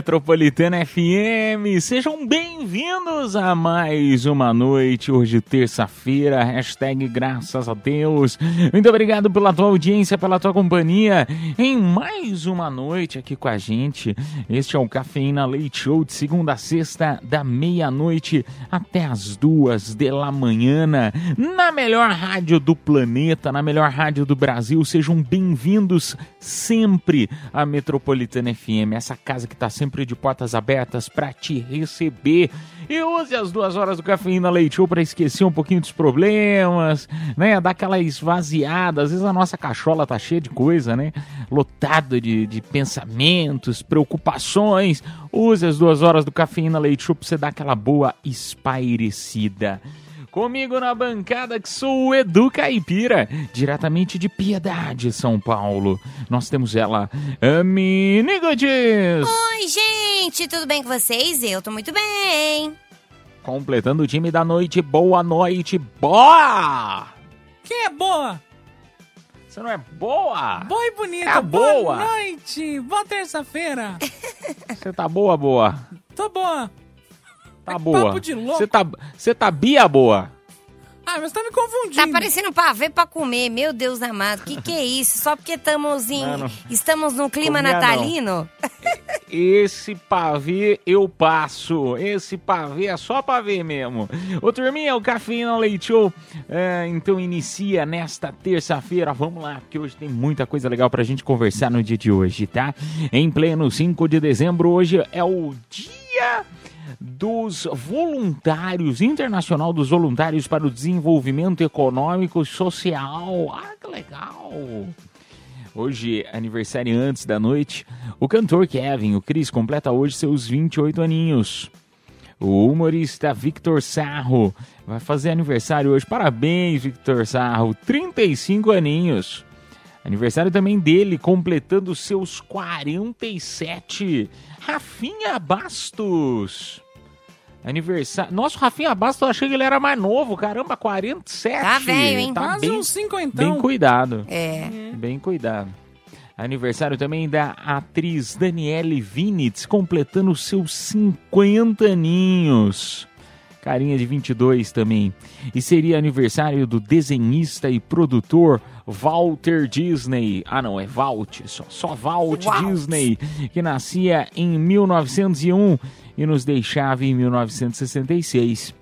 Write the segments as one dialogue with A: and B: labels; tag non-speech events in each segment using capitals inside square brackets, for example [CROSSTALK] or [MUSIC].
A: Metropolitana FM. Sejam bem-vindos a mais uma noite, hoje terça-feira, hashtag graças a Deus. Muito obrigado pela tua audiência, pela tua companhia em mais uma noite aqui com a gente. Este é o Cafeína Leite Show de segunda a sexta, da meia-noite até as duas da manhã, na melhor rádio do planeta, na melhor rádio do Brasil. Sejam bem-vindos sempre à Metropolitana FM, essa casa que está sempre de portas abertas para te receber. E use as duas horas do Cafeína Leite para esquecer um pouquinho dos problemas, né? Dar aquela esvaziada. Às vezes a nossa cachola tá cheia de coisa, né? Lotada de, de pensamentos, preocupações. Use as duas horas do Cafeína Leite para você dar aquela boa espairecida. Comigo na bancada que sou o Edu Caipira, diretamente de Piedade, São Paulo. Nós temos ela, a Mini Goodies.
B: Oi, gente, tudo bem com vocês? Eu tô muito bem.
A: Completando o time da noite, boa noite, boa!
C: Quem é boa?
A: Você não é boa?
C: Boa e bonita.
A: É a boa.
C: noite. Boa terça-feira. [LAUGHS]
A: Você tá boa, boa?
C: Tô boa.
A: Tá
C: É
A: boa.
C: papo de louco.
A: Você tá, você tá bia boa?
C: Ah, mas tá me confundindo.
B: Tá parecendo pavê pra comer, meu Deus amado. Que que é isso? Só porque estamos em
A: não.
B: estamos no clima natalino?
A: Esse pavê eu passo. Esse pavê é só pavê mesmo. Ô turminha, o Cafeína Leite Show, é, então inicia nesta terça-feira. Vamos lá, porque hoje tem muita coisa legal pra gente conversar no dia de hoje, tá? Em pleno 5 de dezembro, hoje é o dia dos voluntários, internacional dos voluntários para o desenvolvimento econômico e social. Ah, que legal! Hoje, aniversário antes da noite, o cantor Kevin, o Chris, completa hoje seus 28 aninhos. O humorista Victor Sarro vai fazer aniversário hoje. Parabéns, Victor Sarro, 35 aninhos. Aniversário também dele, completando seus 47. Rafinha Bastos. Aniversário. Nossa, o Rafinha Bastos, eu achei que ele era mais novo. Caramba, 47.
B: Tá velho, hein?
A: Tá
C: Quase
A: bem,
C: uns cinquentão.
A: bem cuidado.
B: É.
A: Bem cuidado. Aniversário também da atriz Daniele Vinitz, completando seus 50 aninhos. Carinha de 22 também. E seria aniversário do desenhista e produtor Walter Disney. Ah, não, é Walt, só, só Walt,
B: Walt.
A: Disney, que nascia em 1901 e nos deixava em 1966.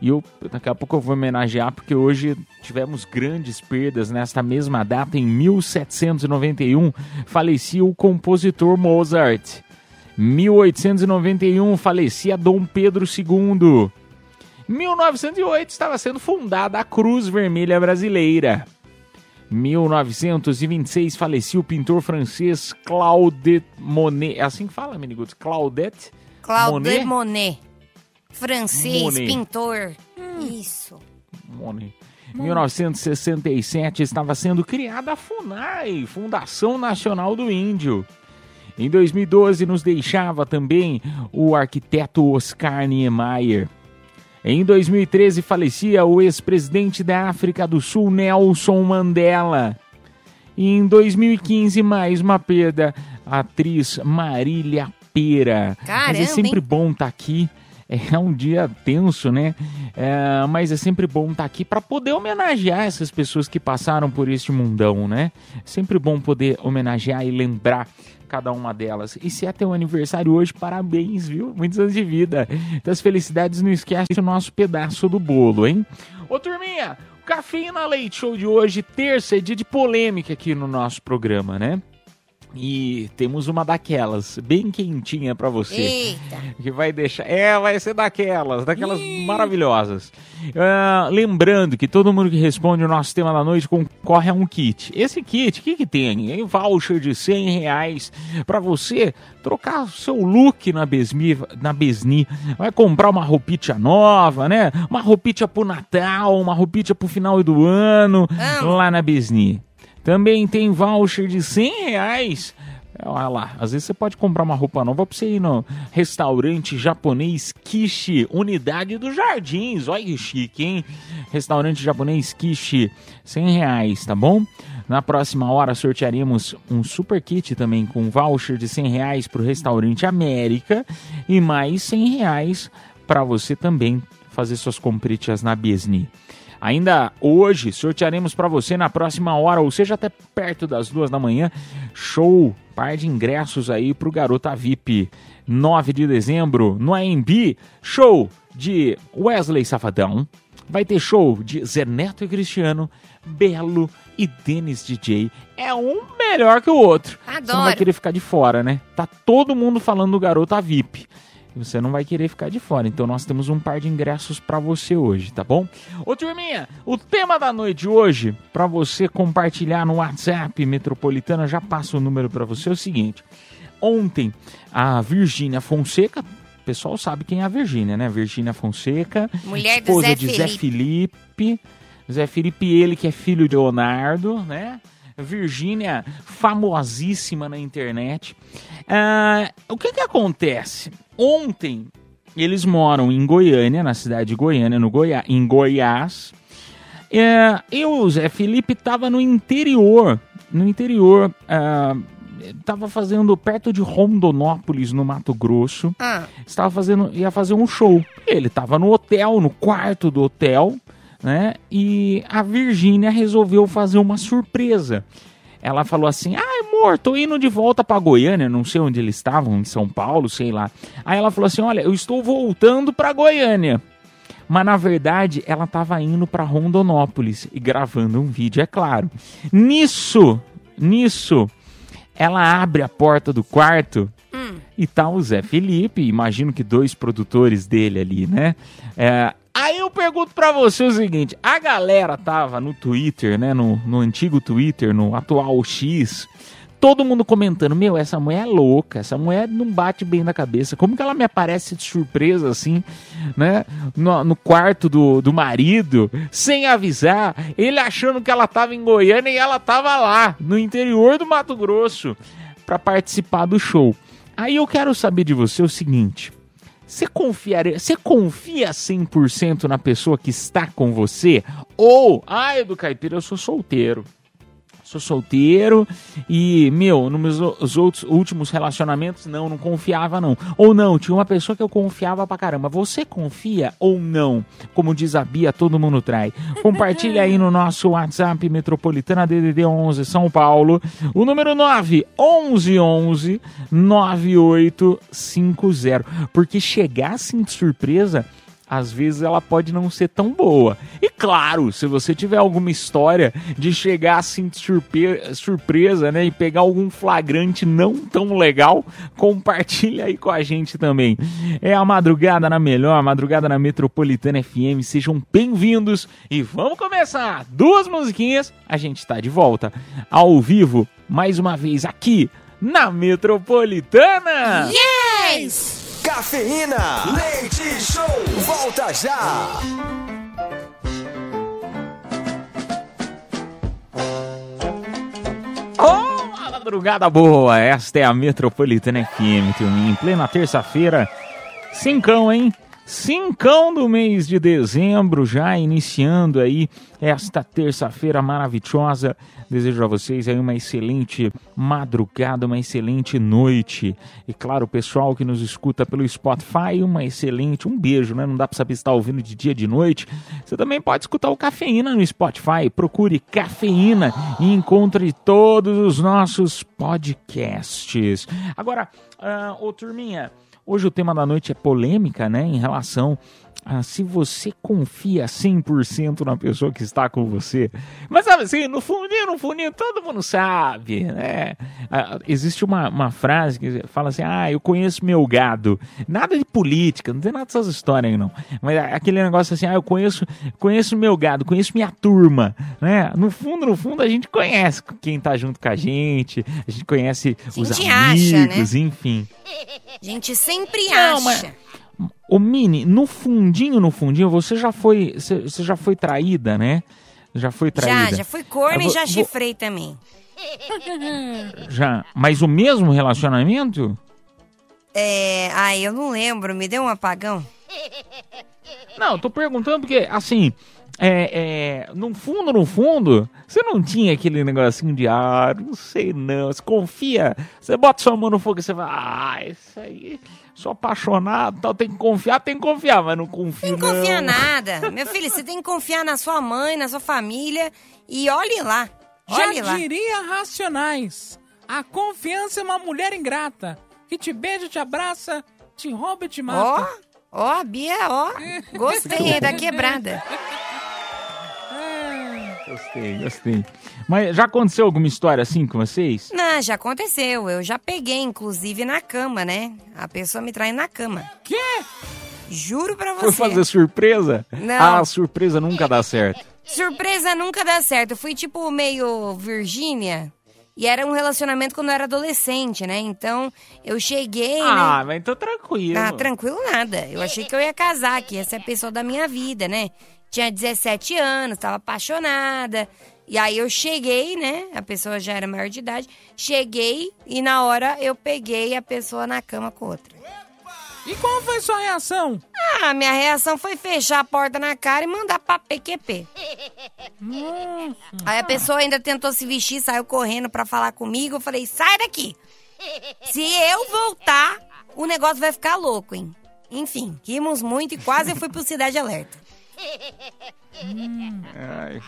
A: E eu, daqui a pouco eu vou homenagear, porque hoje tivemos grandes perdas. Nesta mesma data, em 1791, falecia o compositor Mozart. 1891, falecia Dom Pedro II. 1908, estava sendo fundada a Cruz Vermelha Brasileira. 1926, falecia o pintor francês Claude Monet. É assim que fala, Miniguts? Claudette
B: Claude
A: Monet?
B: Monet. Francês,
A: Monet.
B: pintor. Isso.
A: Monet. Em 1967 estava sendo criada a FUNAI, Fundação Nacional do Índio. Em 2012 nos deixava também o arquiteto Oscar Niemeyer. Em 2013 falecia o ex-presidente da África do Sul, Nelson Mandela. E em 2015, mais uma perda, a atriz Marília Pera. Mas é
B: Caramba,
A: sempre
B: hein?
A: bom estar aqui. É um dia tenso, né? É, mas é sempre bom estar aqui para poder homenagear essas pessoas que passaram por este mundão, né? É sempre bom poder homenagear e lembrar cada uma delas. E se é teu aniversário hoje, parabéns, viu? Muitos anos de vida. Das felicidades, não esquece o nosso pedaço do bolo, hein? Ô turminha, Cafeína Leite Show de hoje, terça, é dia de polêmica aqui no nosso programa, né? E temos uma daquelas, bem quentinha pra você.
B: Eita.
A: Que vai deixar. É, vai ser daquelas, daquelas maravilhosas. Ah, lembrando que todo mundo que responde o nosso tema da noite concorre a um kit. Esse kit, o que, que tem? É um voucher de 100 reais pra você trocar seu look na Besmi, na Besni. Vai comprar uma roupinha nova, né? Uma roupinha pro Natal, uma roupinha pro final do ano,
B: Amo.
A: lá na Besni. Também tem voucher de 100 reais. Olha lá, às vezes você pode comprar uma roupa nova pra você ir no restaurante japonês Kishi, unidade dos jardins. Olha que chique, hein? Restaurante japonês Kishi, 100 reais, tá bom? Na próxima hora sortearemos um super kit também com voucher de 100 reais pro restaurante América e mais 100 reais para você também fazer suas compritas na Besni. Ainda hoje sortearemos para você na próxima hora, ou seja, até perto das duas da manhã, show, par de ingressos aí pro Garota VIP. 9 de dezembro, no AMB, show de Wesley Safadão. Vai ter show de Zé Neto e Cristiano, Belo e Denis DJ. É um melhor que o outro. Você não vai
B: Adoro.
A: querer ficar de fora, né? Tá todo mundo falando do Garota VIP. E você não vai querer ficar de fora. Então nós temos um par de ingressos pra você hoje, tá bom? Ô turminha, o tema da noite hoje, pra você compartilhar no WhatsApp Metropolitana, já passa o número pra você, é o seguinte. Ontem, a Virgínia Fonseca, o pessoal sabe quem é a Virgínia, né? Virgínia Fonseca,
B: Mulher
A: esposa
B: Zé
A: de Zé Felipe. Zé Felipe, ele que é filho de Leonardo, né? Virgínia, famosíssima na internet. Ah, o que que acontece? Ontem, eles moram em Goiânia, na cidade de Goiânia, no Goiá em Goiás. É, e o Zé Felipe estava no interior, no interior, ah, estava fazendo perto de Rondonópolis, no Mato Grosso
B: Ah,
A: estava fazendo, ia fazer um show. Ele estava no hotel, no quarto do hotel, né? E a Virgínia resolveu fazer uma surpresa. Ela falou assim: "Ah, amor, tô indo de volta para Goiânia, não sei onde eles estavam, em São Paulo, sei lá". Aí ela falou assim: "Olha, eu estou voltando para Goiânia". Mas na verdade, ela estava indo para Rondonópolis e gravando um vídeo, é claro. Nisso, nisso, ela abre a porta do quarto e tá o Zé Felipe, imagino que dois produtores dele ali, né? É, aí eu pergunto pra você o seguinte: a galera tava no Twitter, né? No, no antigo Twitter, no atual X. Todo mundo comentando, meu, essa mulher é louca, essa mulher não bate bem na cabeça. Como que ela me aparece de surpresa assim, né? No, no quarto do, do marido, sem avisar, ele achando que ela tava em Goiânia e ela tava lá, no interior do Mato Grosso, pra participar do show. Aí eu quero saber de você o seguinte: você confiaria, você confia 100% na pessoa que está com você? Ou, ah, Edu Caipira, eu sou solteiro. Sou solteiro e, meu, nos meus outros últimos relacionamentos, não, não confiava, não. Ou não, tinha uma pessoa que eu confiava pra caramba. Você confia ou não? Como diz a Bia, todo mundo trai. Compartilha aí no nosso WhatsApp Metropolitana DDD 11 São Paulo. O número 9 11 11 9850. Porque chegar assim de surpresa às vezes ela pode não ser tão boa. E claro, se você tiver alguma história de chegar assim de surpe- surpresa, né, e pegar algum flagrante não tão legal, compartilha aí com a gente também. É a madrugada na melhor, a madrugada na Metropolitana FM. Sejam bem-vindos e vamos começar. Duas musiquinhas, a gente tá de volta ao vivo mais uma vez aqui na Metropolitana.
B: yes!
D: Cafeína, leite show, volta já.
A: Oh, madrugada boa! Esta é a Metropolitana FM. Em plena terça-feira, cincão, hein? Cincão do mês de dezembro, já iniciando aí esta terça-feira maravilhosa. Desejo a vocês aí uma excelente madrugada, uma excelente noite. E claro, o pessoal que nos escuta pelo Spotify, uma excelente, um beijo, né? Não dá pra saber se está ouvindo de dia, de noite. Você também pode escutar o Cafeína no Spotify. Procure Cafeína e encontre todos os nossos podcasts. Agora, ah, ô turminha, Hoje o tema da noite é polêmica, né, em relação ah, se você confia 100% na pessoa que está com você. Mas sabe assim, no fundinho, no fundinho, todo mundo sabe, né? Ah, existe uma, uma frase que fala assim, ah, eu conheço meu gado. Nada de política, não tem nada dessas histórias aí, não. Mas é aquele negócio assim, ah, eu conheço, conheço meu gado, conheço minha turma, né? No fundo, no fundo, a gente conhece quem tá junto com a gente, a gente conhece os
B: gente acha,
A: amigos, enfim. [LAUGHS]
B: A gente sempre
A: Não,
B: acha.
A: mas- Ô Mini, no fundinho, no fundinho, você já foi, você, já foi traída, né? Já foi traída.
B: Já, já fui corno e
A: vou-
B: já
A: vou-
B: chifrei também.
A: Já. Mas o mesmo relacionamento?
B: É. Ai, eu não lembro, me deu um apagão.
A: Não, tô perguntando porque, assim, é, é, no fundo, no fundo, você não tinha aquele negocinho de, ah, não sei não, você confia, você bota sua mão no fogo e você vai, ah, isso aí, sou apaixonado, tal, tem que confiar, tem que confiar, mas não confio
B: Não confia
A: não.
B: nada. Meu filho, você tem que confiar na sua mãe, na sua família e olhe lá.
C: Já
B: Olhe lá.
C: diria Racionais. A confiança é uma mulher ingrata. Que te beija, te abraça, te rouba e te
B: Ó,
C: mata.
B: ó, a Bia, ó. [LAUGHS] Gostei da quebrada.
A: Gostei, gostei. Mas já aconteceu alguma história assim com vocês?
B: Não, já aconteceu. Eu já peguei, inclusive, na cama, né? A pessoa me trai na cama.
C: Quê?
B: Juro pra
A: Foi
B: você.
A: fazer surpresa?
B: Não.
A: Ah, surpresa nunca dá certo.
B: Surpresa nunca dá certo. Eu fui tipo meio Virgínia. E era um relacionamento quando eu era adolescente, né? Então eu cheguei, né?
A: Ah, mas então tranquilo.
B: Ah, tranquilo nada. Eu achei que eu ia casar, que ia ser a pessoa da minha vida, né? Tinha 17 anos, tava apaixonada. E aí eu cheguei, né? A pessoa já era maior de idade. Cheguei e na hora eu peguei a pessoa na cama com outra.
C: E qual foi sua reação?
B: Ah, minha reação foi fechar a porta na cara e mandar pra PQP. Aí a pessoa ainda tentou se vestir, saiu correndo pra falar comigo. Eu falei, sai daqui. Se eu voltar, o negócio vai ficar louco, hein? Enfim, rimos muito e quase eu fui pro Cidade Alerta.
A: Ai,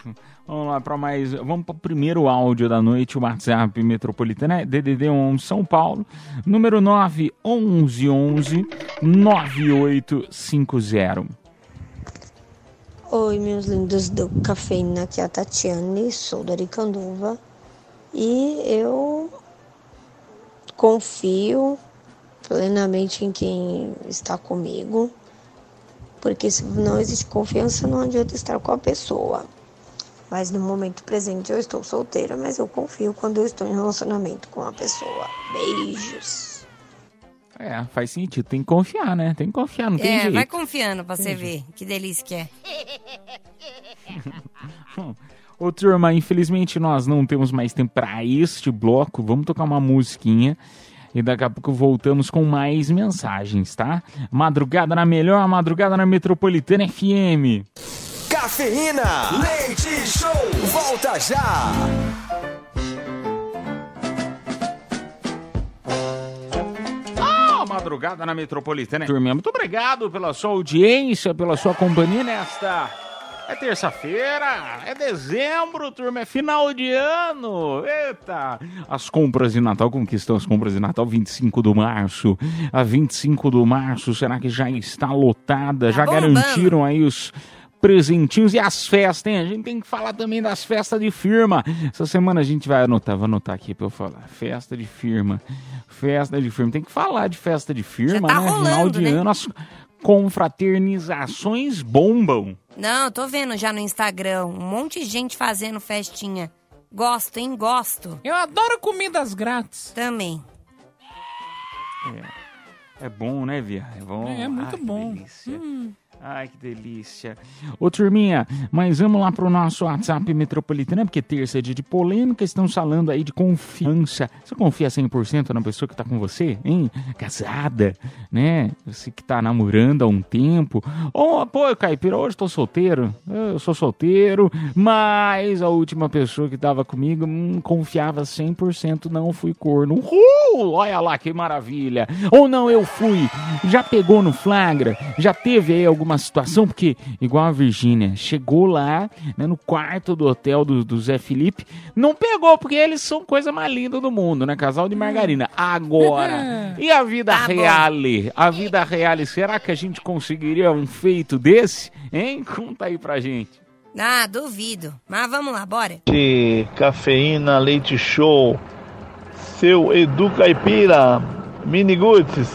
A: vamos lá para mais. Vamos para o primeiro áudio da noite, o WhatsApp Metropolitana, é DDD 11 São Paulo, número 911 9850.
E: Oi, meus lindos do Cafeína, aqui é a Tatiane, sou da Aricanduva e eu confio plenamente em quem está comigo, porque se não existe confiança, não adianta estar com a pessoa. Mas no momento presente eu estou solteira, mas eu confio quando eu estou em relacionamento com a pessoa. Beijos.
A: É, faz sentido, tem que confiar, né? Tem que confiar, não tem
B: É,
A: jeito.
B: vai confiando pra você ver que delícia que é. [LAUGHS]
A: Ô turma, infelizmente nós não temos mais tempo para este bloco. Vamos tocar uma musiquinha e daqui a pouco voltamos com mais mensagens, tá? Madrugada na melhor, madrugada na Metropolitana FM.
D: Cafeína, leite show, volta já.
A: Ah, madrugada na Metropolitana. Turminha, muito obrigado pela sua audiência, pela sua companhia nesta. É terça-feira, é dezembro, turma, é final de ano. Eita! As compras de Natal, como que estão as compras de Natal? 25 de março. A 25 de março, será que já está lotada? já
B: bombando.
A: garantiram aí os presentinhos e as festas, hein? A gente tem que falar também das festas de firma. Essa semana a gente vai anotar, vou anotar aqui pra eu falar. Festa de firma. Festa de firma. Tem que falar de festa de firma,
B: tá
A: né? Final
B: rolando,
A: de
B: né?
A: ano, as confraternizações bombam.
B: Não, tô vendo já no Instagram um monte de gente fazendo festinha. Gosto, hein? Gosto.
C: Eu adoro comidas grátis.
B: Também.
A: É bom, né, Via? É bom.
C: É, é muito
A: que
C: bom.
A: delícia. Ai, que delícia. Ô, turminha, mas vamos lá pro nosso WhatsApp metropolitano, porque terça é dia de polêmica, estão falando aí de confiança. Você confia 100% na pessoa que tá com você, hein? Casada, né? Você que tá namorando há um tempo. Ou, pô, Caipira, hoje tô solteiro. Eu sou solteiro, mas a última pessoa que tava comigo hum, confiava 100%, não fui corno. Uhul! Olha lá que maravilha. Ou não, eu fui. Já pegou no flagra? Já teve aí alguma uma situação, porque, igual a Virgínia, chegou lá, né, no quarto do hotel do, do Zé Felipe, não pegou, porque eles são coisa mais linda do mundo, né? Casal de margarina. Agora, [LAUGHS] e a vida
B: Tá
A: reale? A vida reale, será que a gente conseguiria um feito desse? Hein? Conta aí pra gente.
B: Ah, duvido. Mas vamos lá, bora.
F: de Cafeína Leite Show, seu Edu Caipira, Mini Guts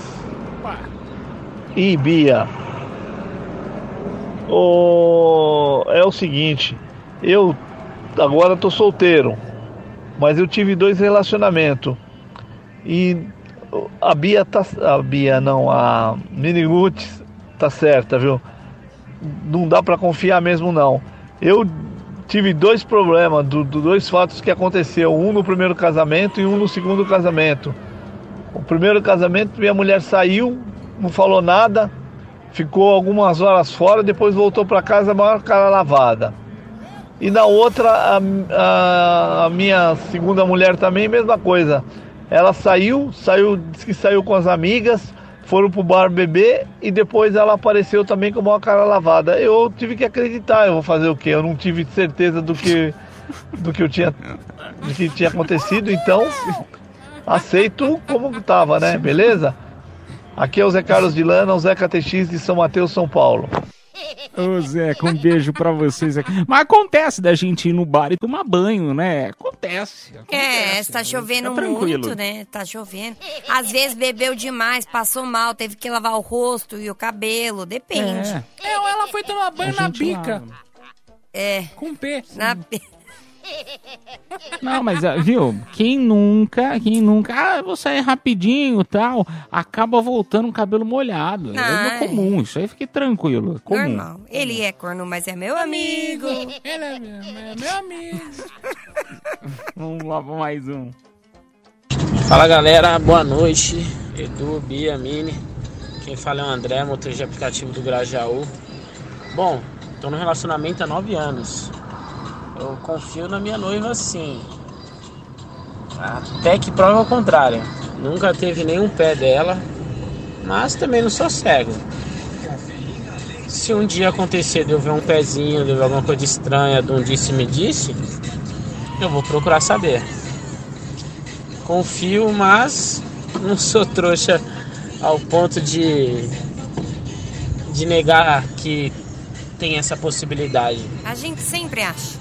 F: e Bia. O... É o seguinte, eu agora tô solteiro, mas eu tive dois relacionamentos e a Bia tá, a Bia não, a Mini Guts tá certa, viu? Não dá pra confiar mesmo não. Eu tive dois problemas, do, do dois fatos que aconteceu, um no primeiro casamento e um no segundo casamento. O primeiro casamento, minha mulher saiu, não falou nada, ficou algumas horas fora, depois voltou para casa, maior cara lavada. E na outra, a, a- a minha segunda mulher também, mesma coisa. Ela saiu, saiu, disse que saiu com as amigas, foram pro bar beber e depois ela apareceu também com uma cara lavada. Eu tive que acreditar, eu vou fazer o quê? Eu não tive certeza do que do que eu tinha do que tinha acontecido, então aceito como que tava, né? Beleza? Aqui é o Zé Carlos de Lana, o Zé KTX de São Mateus, São Paulo.
A: Ô Zé, com um beijo pra vocês aqui. Mas acontece da gente ir no bar e tomar banho, né? Acontece.
B: É,
A: acontece.
B: tá chovendo
A: Tá
B: muito, né? Tá chovendo. Às vezes bebeu demais, passou mal, teve que lavar o rosto e o cabelo, depende.
A: É.
C: É, ou ela foi tomar banho
A: A
C: na bica,
A: lava.
B: É,
C: com P.
B: na... [LAUGHS]
A: Não, mas ah, viu? Quem nunca, quem nunca, ah, eu vou sair rapidinho e tal, acaba voltando o cabelo molhado. É
B: Ai.
A: comum, isso aí fique tranquilo. É comum.
B: normal. Ele é corno, mas é meu amigo.
C: Ele é meu, é meu amigo.
A: Vamos lá pra mais um.
G: Fala galera, boa noite. Edu, Bia, Mini. Quem fala é o André, motorista de aplicativo do Grajaú. Bom, tô no relacionamento há nove anos. Eu confio na minha noiva sim. Até que prova o contrário. Nunca teve nenhum pé dela, mas também não sou cego. Se um dia acontecer de eu ver um pezinho, de eu ver alguma coisa estranha, de um disse-me disse, eu vou procurar saber confio, mas não sou trouxa ao ponto de de negar que tem essa possibilidade.
B: A gente sempre acha.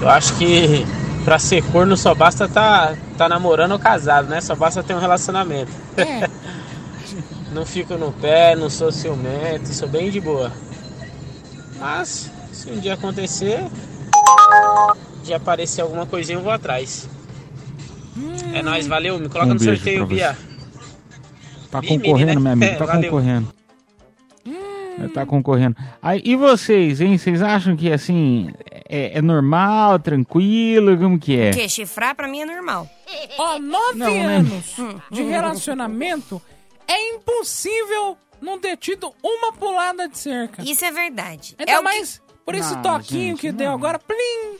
G: Eu acho que pra ser corno só basta tá tá namorando ou casado, né? Só basta ter um relacionamento. [LAUGHS] não fico no pé, não sou ciumento, sou bem de boa. Mas se um dia acontecer, de aparecer alguma coisinha eu vou atrás. É nóis, valeu. Me coloca
A: Um
G: no sorteio, Bia.
A: Tá concorrendo,
G: menina.
A: meu amigo,
G: É, [LAUGHS]
A: tá
G: valeu.
A: concorrendo. Tá concorrendo. Aí, e vocês, hein? Vocês acham que assim é, é normal, tranquilo? Como que é?
B: Porque chifrar pra mim é normal.
C: Ó, nove
A: Não, né?
C: anos [LAUGHS] de relacionamento é impossível não ter tido uma pulada de cerca.
B: Isso é verdade.
C: Ainda
B: é o que-
C: mais por esse
A: Não,
C: toquinho
A: gente,
C: que deu agora, plim!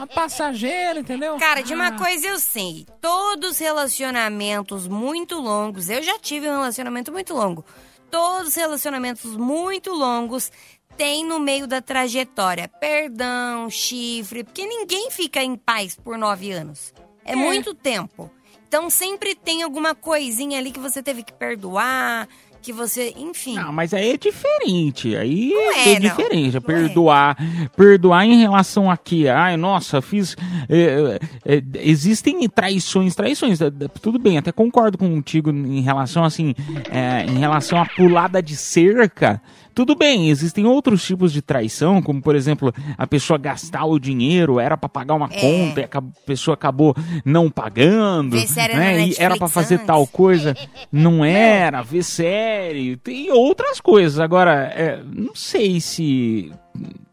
C: A passageira, entendeu?
B: Cara, de uma
C: Ah,
B: coisa eu sei. Todos relacionamentos muito longos, eu já tive um relacionamento muito longo. Todos relacionamentos muito longos tem no meio da trajetória perdão, chifre, porque ninguém fica em paz por nove anos. É,
C: É.
B: muito tempo. Então sempre tem alguma coisinha ali que você teve que perdoar, que você, enfim.
A: Não, mas aí é diferente. Aí
B: Não
A: é,
B: é, não.
A: diferente. É
B: Não
A: perdoar. Perdoar em relação a quê? Ai, nossa, fiz. é, é, é, existem traições, traições. é, é, Tudo bem, até concordo contigo em relação assim. é, em relação à pulada de cerca. Tudo bem, existem outros tipos de traição, como por exemplo, a pessoa gastar o dinheiro, era pra pagar uma
B: É.
A: conta e a pessoa acabou não pagando,
B: na
A: né? E era pra fazer
B: antes.
A: tal coisa, [LAUGHS] não era, ver série, tem outras coisas. Agora, é, não sei se.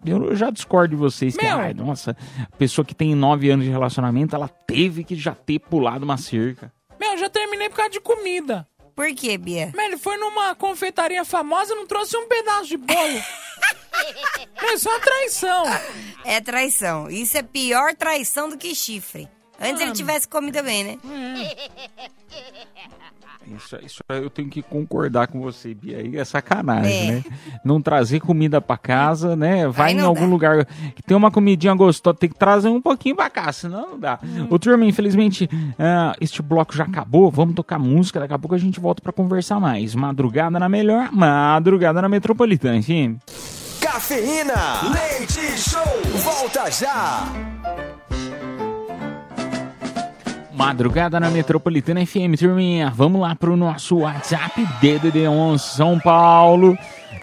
A: Eu já discordo de vocês que,
C: Meu.
A: ai, nossa, a pessoa que tem nove anos de relacionamento, ela teve que já ter pulado uma cerca.
C: Meu, eu já terminei por causa de comida.
B: Por quê, Bia?
C: Mas ele foi numa confeitaria famosa e não trouxe um pedaço de bolo. Isso [LAUGHS] é uma traição.
B: É traição. Isso é pior traição do que chifre. Antes ele tivesse comido bem, né?
A: Isso, isso eu tenho que concordar com você, Bia. Aí é sacanagem,
B: É.
A: né? Não trazer comida pra casa, né? Vai em algum
B: dá.
A: lugar que tem uma comidinha gostosa, tem que trazer um pouquinho pra cá, senão não dá.
B: Hum.
A: Ô, turma, infelizmente, ah, este bloco já acabou. Vamos tocar música, daqui a pouco a gente volta pra conversar mais. Madrugada na melhor, madrugada na metropolitana, enfim.
D: Cafeína, leite show, volta já.
A: Madrugada na Metropolitana FM, turminha. Vamos lá pro nosso WhatsApp DDD11 São Paulo,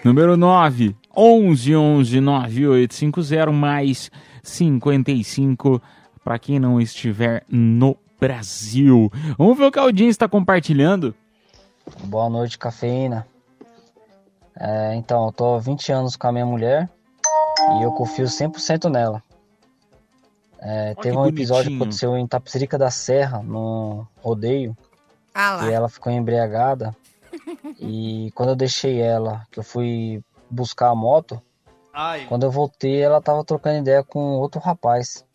A: número 9 11 11 9850 mais 55 para quem não estiver no Brasil. Vamos ver o que a audiência está compartilhando.
H: Boa noite, cafeína. É, então, eu tô há 20 anos com a minha mulher e eu confio 100% nela. É, teve
A: que
H: um episódio que aconteceu em Tapicerica da Serra, no rodeio,
B: Ah lá.
H: e ela ficou embriagada. [LAUGHS] E quando eu deixei ela, que eu fui buscar a moto, quando eu voltei, ela tava trocando ideia com outro rapaz.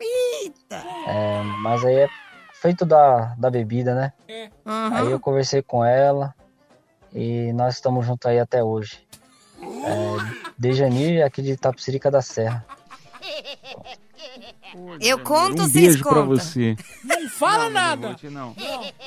H: É, mas aí é feito da, da bebida, né?
B: Uhum.
H: Aí eu conversei com ela e nós estamos juntos aí até hoje. É, [LAUGHS] Dejanir aqui de Tapicirica da Serra.
B: Eu conto,
A: um
B: vocês
A: beijo pra você.
C: Não fala nada.
A: Não.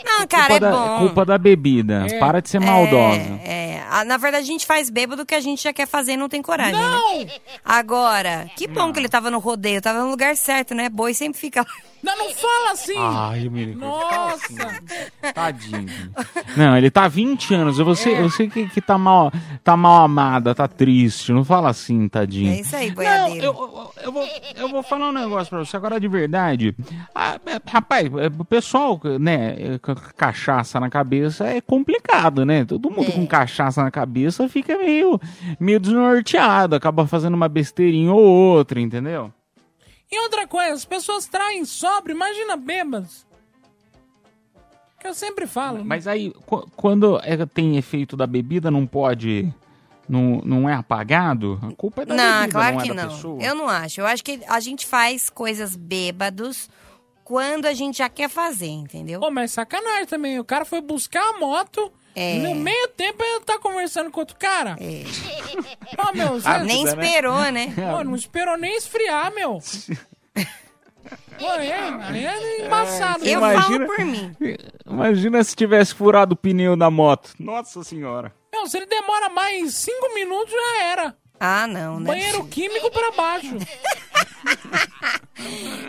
B: Não, cara, é
A: culpa, da,
B: bom.
A: culpa da bebida.
C: É.
A: Para de ser maldosa.
B: É, é. Ah, na verdade, a gente faz bêbado que a gente já quer fazer e não tem coragem.
C: Não!
B: Né? Agora, que bom que ele tava no rodeio, tava no lugar certo, né? Boi sempre fica lá.
C: Não, não fala assim.
A: Ai, me
C: Nossa.
A: Tadinho. Não, ele tá há 20 anos. Eu sei,
B: É.
A: eu sei que, que tá, mal, tá mal amada, tá triste. Não fala assim, tadinho.
B: É isso aí,
A: Não,
B: boiadeiro.
A: eu, eu, eu vou, eu vou falar um negócio pra você agora de verdade. Ah, é, rapaz, é, o pessoal, né, é, cachaça na cabeça é complicado, né? Todo mundo
B: É.
A: com cachaça na cabeça fica meio, meio desnorteado, acaba fazendo uma besteirinha ou outra, entendeu?
C: E outra coisa, as pessoas traem sobre, imagina bêbados. Que eu sempre falo. né?
A: Mas aí, qu- quando é- tem efeito da bebida, não pode. Não, não é apagado? A culpa é da
B: Não,
A: bebida,
B: claro
A: não é
B: que
A: da
B: não.
A: pessoa.
B: Eu não acho. Eu acho que a gente faz coisas bêbados quando a gente já quer fazer, entendeu?
C: Pô, mas sacanagem também. O cara foi buscar a moto.
B: É.
C: No meio tempo ele tá conversando com outro cara.
B: É.
C: Pô, meu, você...
A: Ah,
B: Nem
A: né?
B: esperou, né?
C: Pô, não esperou nem esfriar, meu. Pô, é, aí é embaçado.
B: Eu
A: Imagina-
B: falo por mim.
A: Imagina se tivesse furado o pneu da moto. Nossa senhora.
C: Meu, se ele demora mais cinco minutos, já era.
B: Ah, não, né?
C: Banheiro químico pra baixo. [LAUGHS]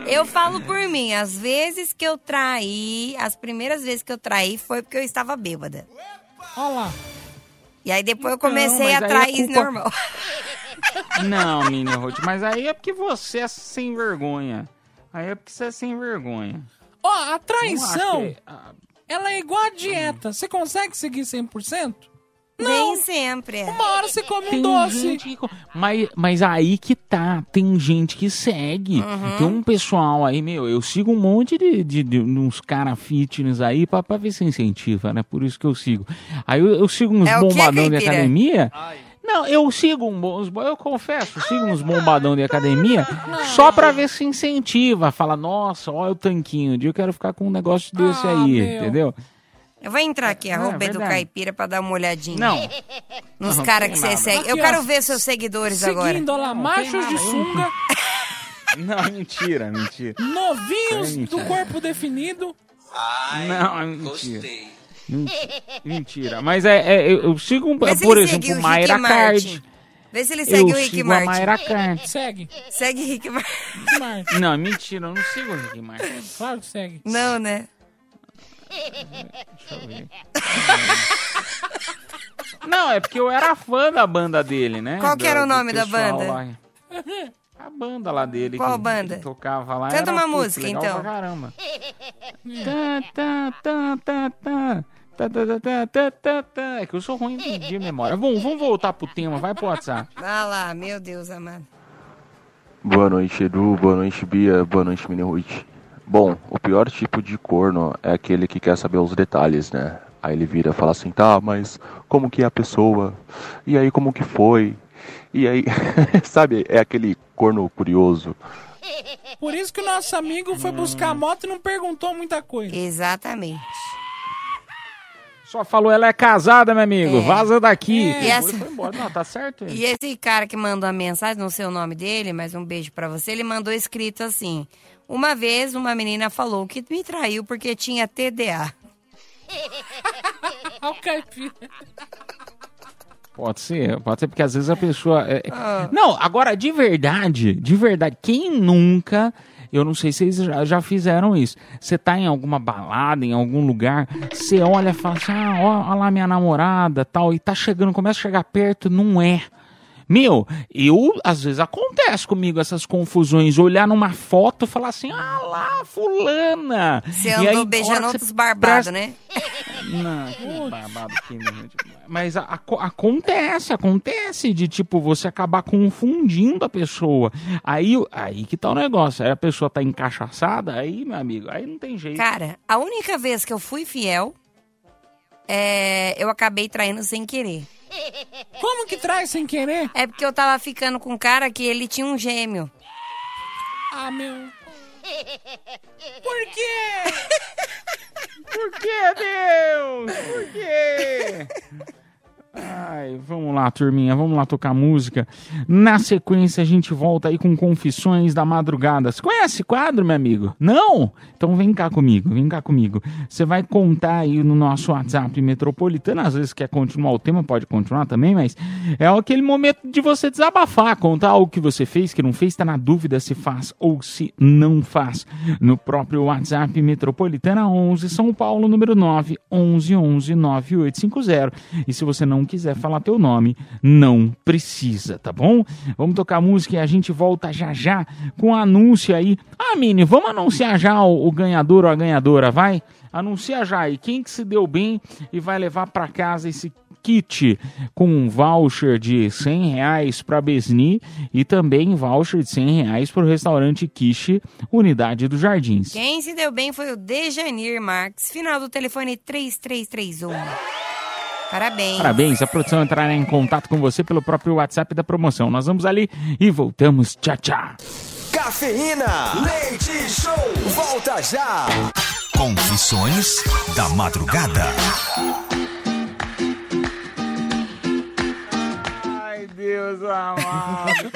B: Eu falo por mim. Às vezes que eu traí, as primeiras vezes que eu traí foi porque eu estava bêbada.
C: Olha lá.
B: E aí depois eu comecei a
A: a
B: trair
A: culpa-
B: normal.
A: Não, Mini Ruth, mas aí é porque você é sem vergonha. Aí é porque você é sem vergonha.
C: Ó, a
A: Não
C: traição,
A: que-
C: ela é igual a dieta. Você consegue seguir 100%?
B: Nem sempre.
C: Uma hora você come um
A: Tem
C: doce.
A: gente que... Mas, mas aí que tá, tem gente que segue.
B: Uhum.
A: Tem um pessoal aí, meu, eu sigo um monte de, de, de uns cara fitness aí pra, pra ver se incentiva, né? Por isso que eu sigo. Aí eu, eu sigo uns
B: É
A: bombadão de academia. Não, eu sigo um, uns eu confesso, sigo uns bombadão de academia só pra ver se incentiva. Fala, nossa, olha o tanquinho, um eu quero ficar com um negócio desse
C: Ah,
A: aí,
C: meu.
A: entendeu?
B: Eu vou entrar aqui, arroba
A: É,
B: do
A: verdade.
B: Caipira, pra dar uma olhadinha.
A: Não,
B: Nos caras que você
A: nada.
B: segue.
C: Aqui,
B: Eu quero
C: ó,
B: ver seus seguidores agora.
C: Seguindo, lá,
A: Não,
C: machos de sunga, [LAUGHS]
A: não, mentira, mentira.
C: novinhos
A: É mentira.
C: do corpo definido.
A: Não, é mentira. Mentira. Mentira. Mas é, é, eu, eu sigo, um, por exemplo, Mayra. Card.
B: Vê se ele
A: Eu
B: segue o Rick
A: sigo a
B: Martin.
A: Mayra Card.
C: Segue.
B: Segue Rick. Martin.
A: Não, mentira, eu não sigo o Rick Martin.
C: Claro que segue.
B: Não, né?
A: Deixa eu ver. Não, é porque eu era fã da banda dele, né?
B: Qual que era o nome da banda?
A: lá. A banda lá dele.
B: Qual
A: que,
B: banda?
A: Que tocava lá.
B: Canta uma música,
A: legal
B: então.
A: Pra caramba. Tá, tá, tá, tá, tá. Tá, tá, tá, tá, tá, tá, tá. É que eu sou ruim de, de memória. Bom, vamos voltar pro tema. Vai pro WhatsApp.
B: Ah lá, meu Deus amado.
I: Boa noite, Edu. Boa noite, Bia. Boa noite, Mini Ruth. Bom, o pior tipo de corno é aquele que quer saber os detalhes, né? Aí ele vira e fala assim, tá, mas como que é a pessoa? E aí como que foi? E aí, [LAUGHS] sabe, é aquele corno curioso.
C: Por isso que o nosso amigo foi buscar a moto e não perguntou muita coisa.
B: Exatamente.
A: Só falou, ela é casada, meu amigo.
B: É.
A: Vaza daqui.
B: É. E essa-
A: Foi embora. Não, tá certo.
B: E esse cara que mandou a mensagem, não sei o nome dele, mas um beijo pra você, ele mandou escrito assim: Uma vez uma menina falou que me traiu porque tinha TDA. [LAUGHS]
C: Olha o caipira.
A: Pode ser, pode ser, porque às vezes a pessoa. é-
B: Ah.
A: Não, agora, de verdade, de verdade, quem nunca. Eu não sei se vocês já, já fizeram isso. Você tá em alguma balada, em algum lugar, você olha e fala assim: ah, ó lá minha namorada tal, e tá chegando, começa a chegar perto, não é. Meu, eu, às vezes acontece comigo essas confusões, olhar numa foto e falar assim, ah lá, fulana.
B: Você
A: E
B: andou
A: aí,
B: beijando outros barbados,
A: presta-
B: né? [LAUGHS]
A: não, que babado que meu. Mas a- aco- acontece, acontece de tipo você acabar confundindo a pessoa. Aí, aí que tá o negócio. Aí a pessoa tá encaixaçada, aí, meu amigo, aí não tem jeito.
B: Cara, a única vez que eu fui fiel, é, eu acabei traindo sem querer.
C: Como que traz sem querer?
B: É porque eu tava ficando com um cara que ele tinha um gêmeo.
C: Ah, meu. Por quê? [LAUGHS]
A: Por que, Deus? Por quê? [LAUGHS] Vamos lá, turminha, vamos lá tocar música. Na sequência, a gente volta aí com Confissões da Madrugada. Você conhece esse quadro, meu amigo? Não? Então vem cá comigo, vem cá comigo. Você vai contar aí no nosso WhatsApp metropolitano. Às vezes quer continuar o tema, pode continuar também, mas é aquele momento de você desabafar, contar algo que você fez, que não fez, tá na dúvida se faz ou se não faz. No próprio WhatsApp Metropolitana 11, São Paulo, número 9, 11 11 9850. E se você não quiser falar teu nome, não precisa, tá bom? Vamos tocar música e a gente volta já já com o anúncio aí. Ah, Mini, vamos anunciar já o, o ganhador ou a ganhadora, vai? Anuncia já aí quem que se deu bem e vai levar para casa esse kit com um voucher de 100 reais para Besni e também voucher de 100 reais para o restaurante Quiche, Unidade dos Jardins.
B: Quem se deu bem foi o Dejanir Marques, final do telefone 3331. Parabéns.
A: Parabéns, a produção entrará em contato com você pelo próprio WhatsApp da promoção. Nós vamos ali e voltamos. Tchau, tchau.
D: Cafeína, leite show, volta já.
J: Confissões da Madrugada.
A: Deus amado.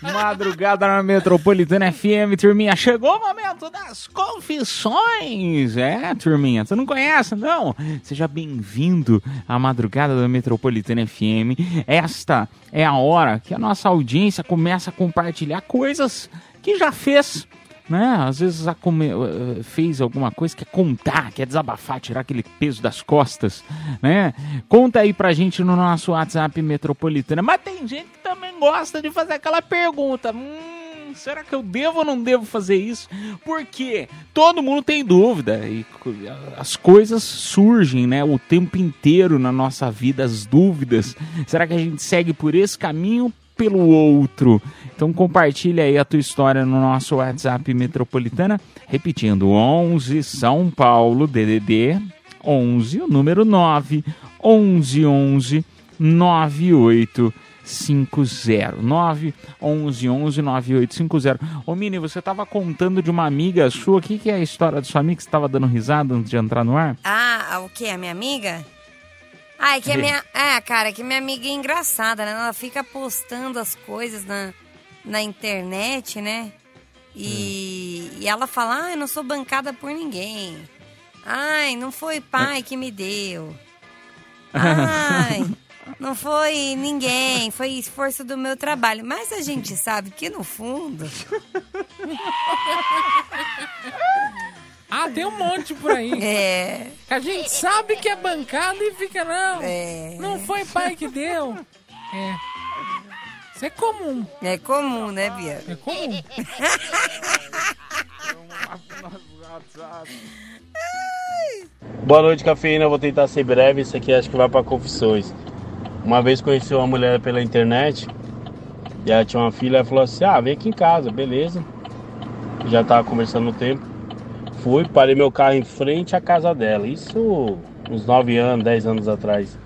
A: Madrugada na Metropolitana FM, turminha. Chegou o momento das confissões. É, turminha. Você não conhece, não? Seja bem-vindo à Madrugada da Metropolitana FM. Esta é a hora que a nossa audiência começa a compartilhar coisas que já fez. Né? Às vezes come- eh, fez alguma coisa, quer contar, quer desabafar, tirar aquele peso das costas, né? Conta aí pra gente no nosso WhatsApp Metropolitana. Mas tem gente que também gosta de fazer aquela pergunta. Hum, será que eu devo ou não devo fazer isso? Porque todo mundo tem dúvida e co- as coisas surgem, né? O tempo inteiro na nossa vida, as dúvidas. Será que a gente segue por esse caminho? Pelo outro. Então compartilha aí a tua história no nosso WhatsApp Metropolitana, repetindo 11 São Paulo DDD 11 o número 9 11 11 9850 9 11 11 9850 Ô Mini, você tava contando de uma amiga sua, o que, que é a história da sua amiga que você tava dando risada antes de entrar no ar?
B: Ah, o que? A minha amiga? Ah, é que a
A: É.
B: minha. É, cara, que minha amiga é engraçada, né? Ela fica postando as coisas na, na internet, né? E, e ela fala, ai, não sou bancada por ninguém. Ai, não foi pai que me deu. [LAUGHS] Ai, não foi ninguém, foi esforço do meu trabalho. Mas a gente sabe que no fundo. [LAUGHS]
C: Ah, tem um monte por aí.
B: É.
C: A gente sabe que é bancada e fica, não.
B: É.
C: Não foi pai que deu. É. Isso é comum.
B: É comum, né, Bia?
C: É comum.
G: Boa noite, cafeína. Eu vou tentar ser breve. Isso aqui acho que vai para confissões. Uma vez conheci uma mulher pela internet e ela tinha uma filha. Ela falou assim: Ah, vem aqui em casa, beleza. Já tava conversando no tempo. Fui, parei meu carro em frente à casa dela. Isso uns 9 anos, 10 anos atrás.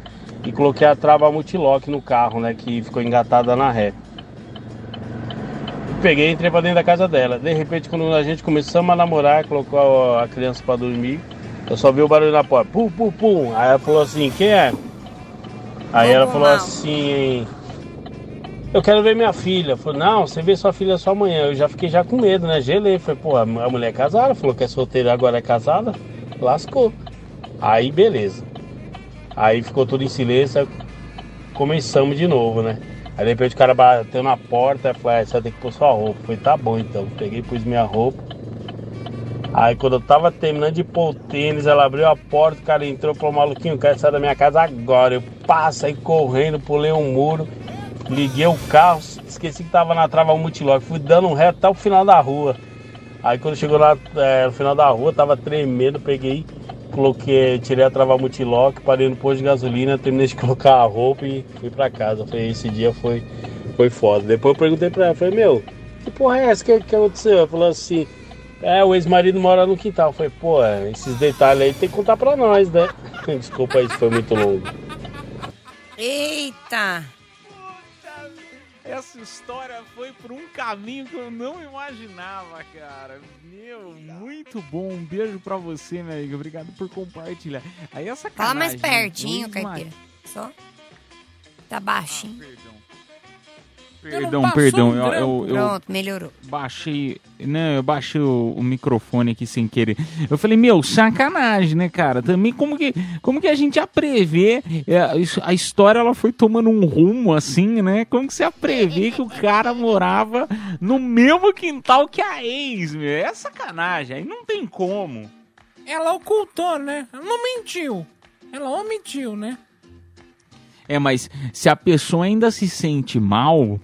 G: E coloquei a trava multilock no carro, né? Que ficou engatada na ré. peguei e entrei pra dentro da casa dela. De repente, quando a gente começamos a namorar, colocou a criança pra dormir, eu só vi o barulho na porta. Pum, pum, pum. Aí ela falou assim, quem é? Aí ela falou assim, eu quero ver minha filha. Falei, não, você vê sua filha só amanhã. Eu já fiquei já com medo, né? Gelei. Falei, pô, a mulher é casada, falou que é solteira agora é casada. Lascou. Aí beleza. Aí ficou tudo em silêncio, começamos de novo, né? Aí de repente o cara bateu na porta falou, ah, você vai ter que pôr sua roupa. Falei, tá bom então. Peguei, pus minha roupa. Aí quando eu tava terminando de pôr o tênis, ela abriu a porta, o cara entrou pro maluquinho, o cara saiu da minha casa agora. Eu passo aí correndo, pulei um muro, liguei o carro, esqueci que tava na trava multilock, fui dando um reto até o final da rua. Aí quando chegou lá é, no final da rua, tava tremendo, peguei, coloquei, tirei a trava multilock, parei no posto de gasolina, terminei de [LAUGHS] colocar a roupa e fui pra casa. Falei, esse dia foi, foi foda. Depois eu perguntei pra ela, falei, meu, que porra é essa? O que, que aconteceu? Ela falou assim, é, o ex-marido mora no quintal. Eu falei, pô, esses detalhes aí tem que contar pra nós, né? [LAUGHS] Desculpa se foi muito longo.
B: Eita!
A: Essa história foi por um caminho que eu não imaginava, cara. Meu, muito bom. Um beijo pra você, minha amiga. Obrigado por compartilhar. Aí essa
B: Fala mais
A: né?
B: pertinho, caipira. Só. Tá baixinho.
A: Perdão, perdão. Eu, eu, eu
B: Pronto, melhorou.
A: baixei. Não, eu baixei o, o microfone aqui sem querer. Eu falei, meu, sacanagem, né, cara? Também como que, como que a gente ia prever? é, isso- a história ela foi tomando um rumo assim, né? Como que você ia prever que o cara morava no mesmo quintal que a ex, meu? É sacanagem. Aí não tem como.
C: Ela ocultou, né? Ela não mentiu. Ela omitiu, né?
A: É, mas se a pessoa ainda se sente mal,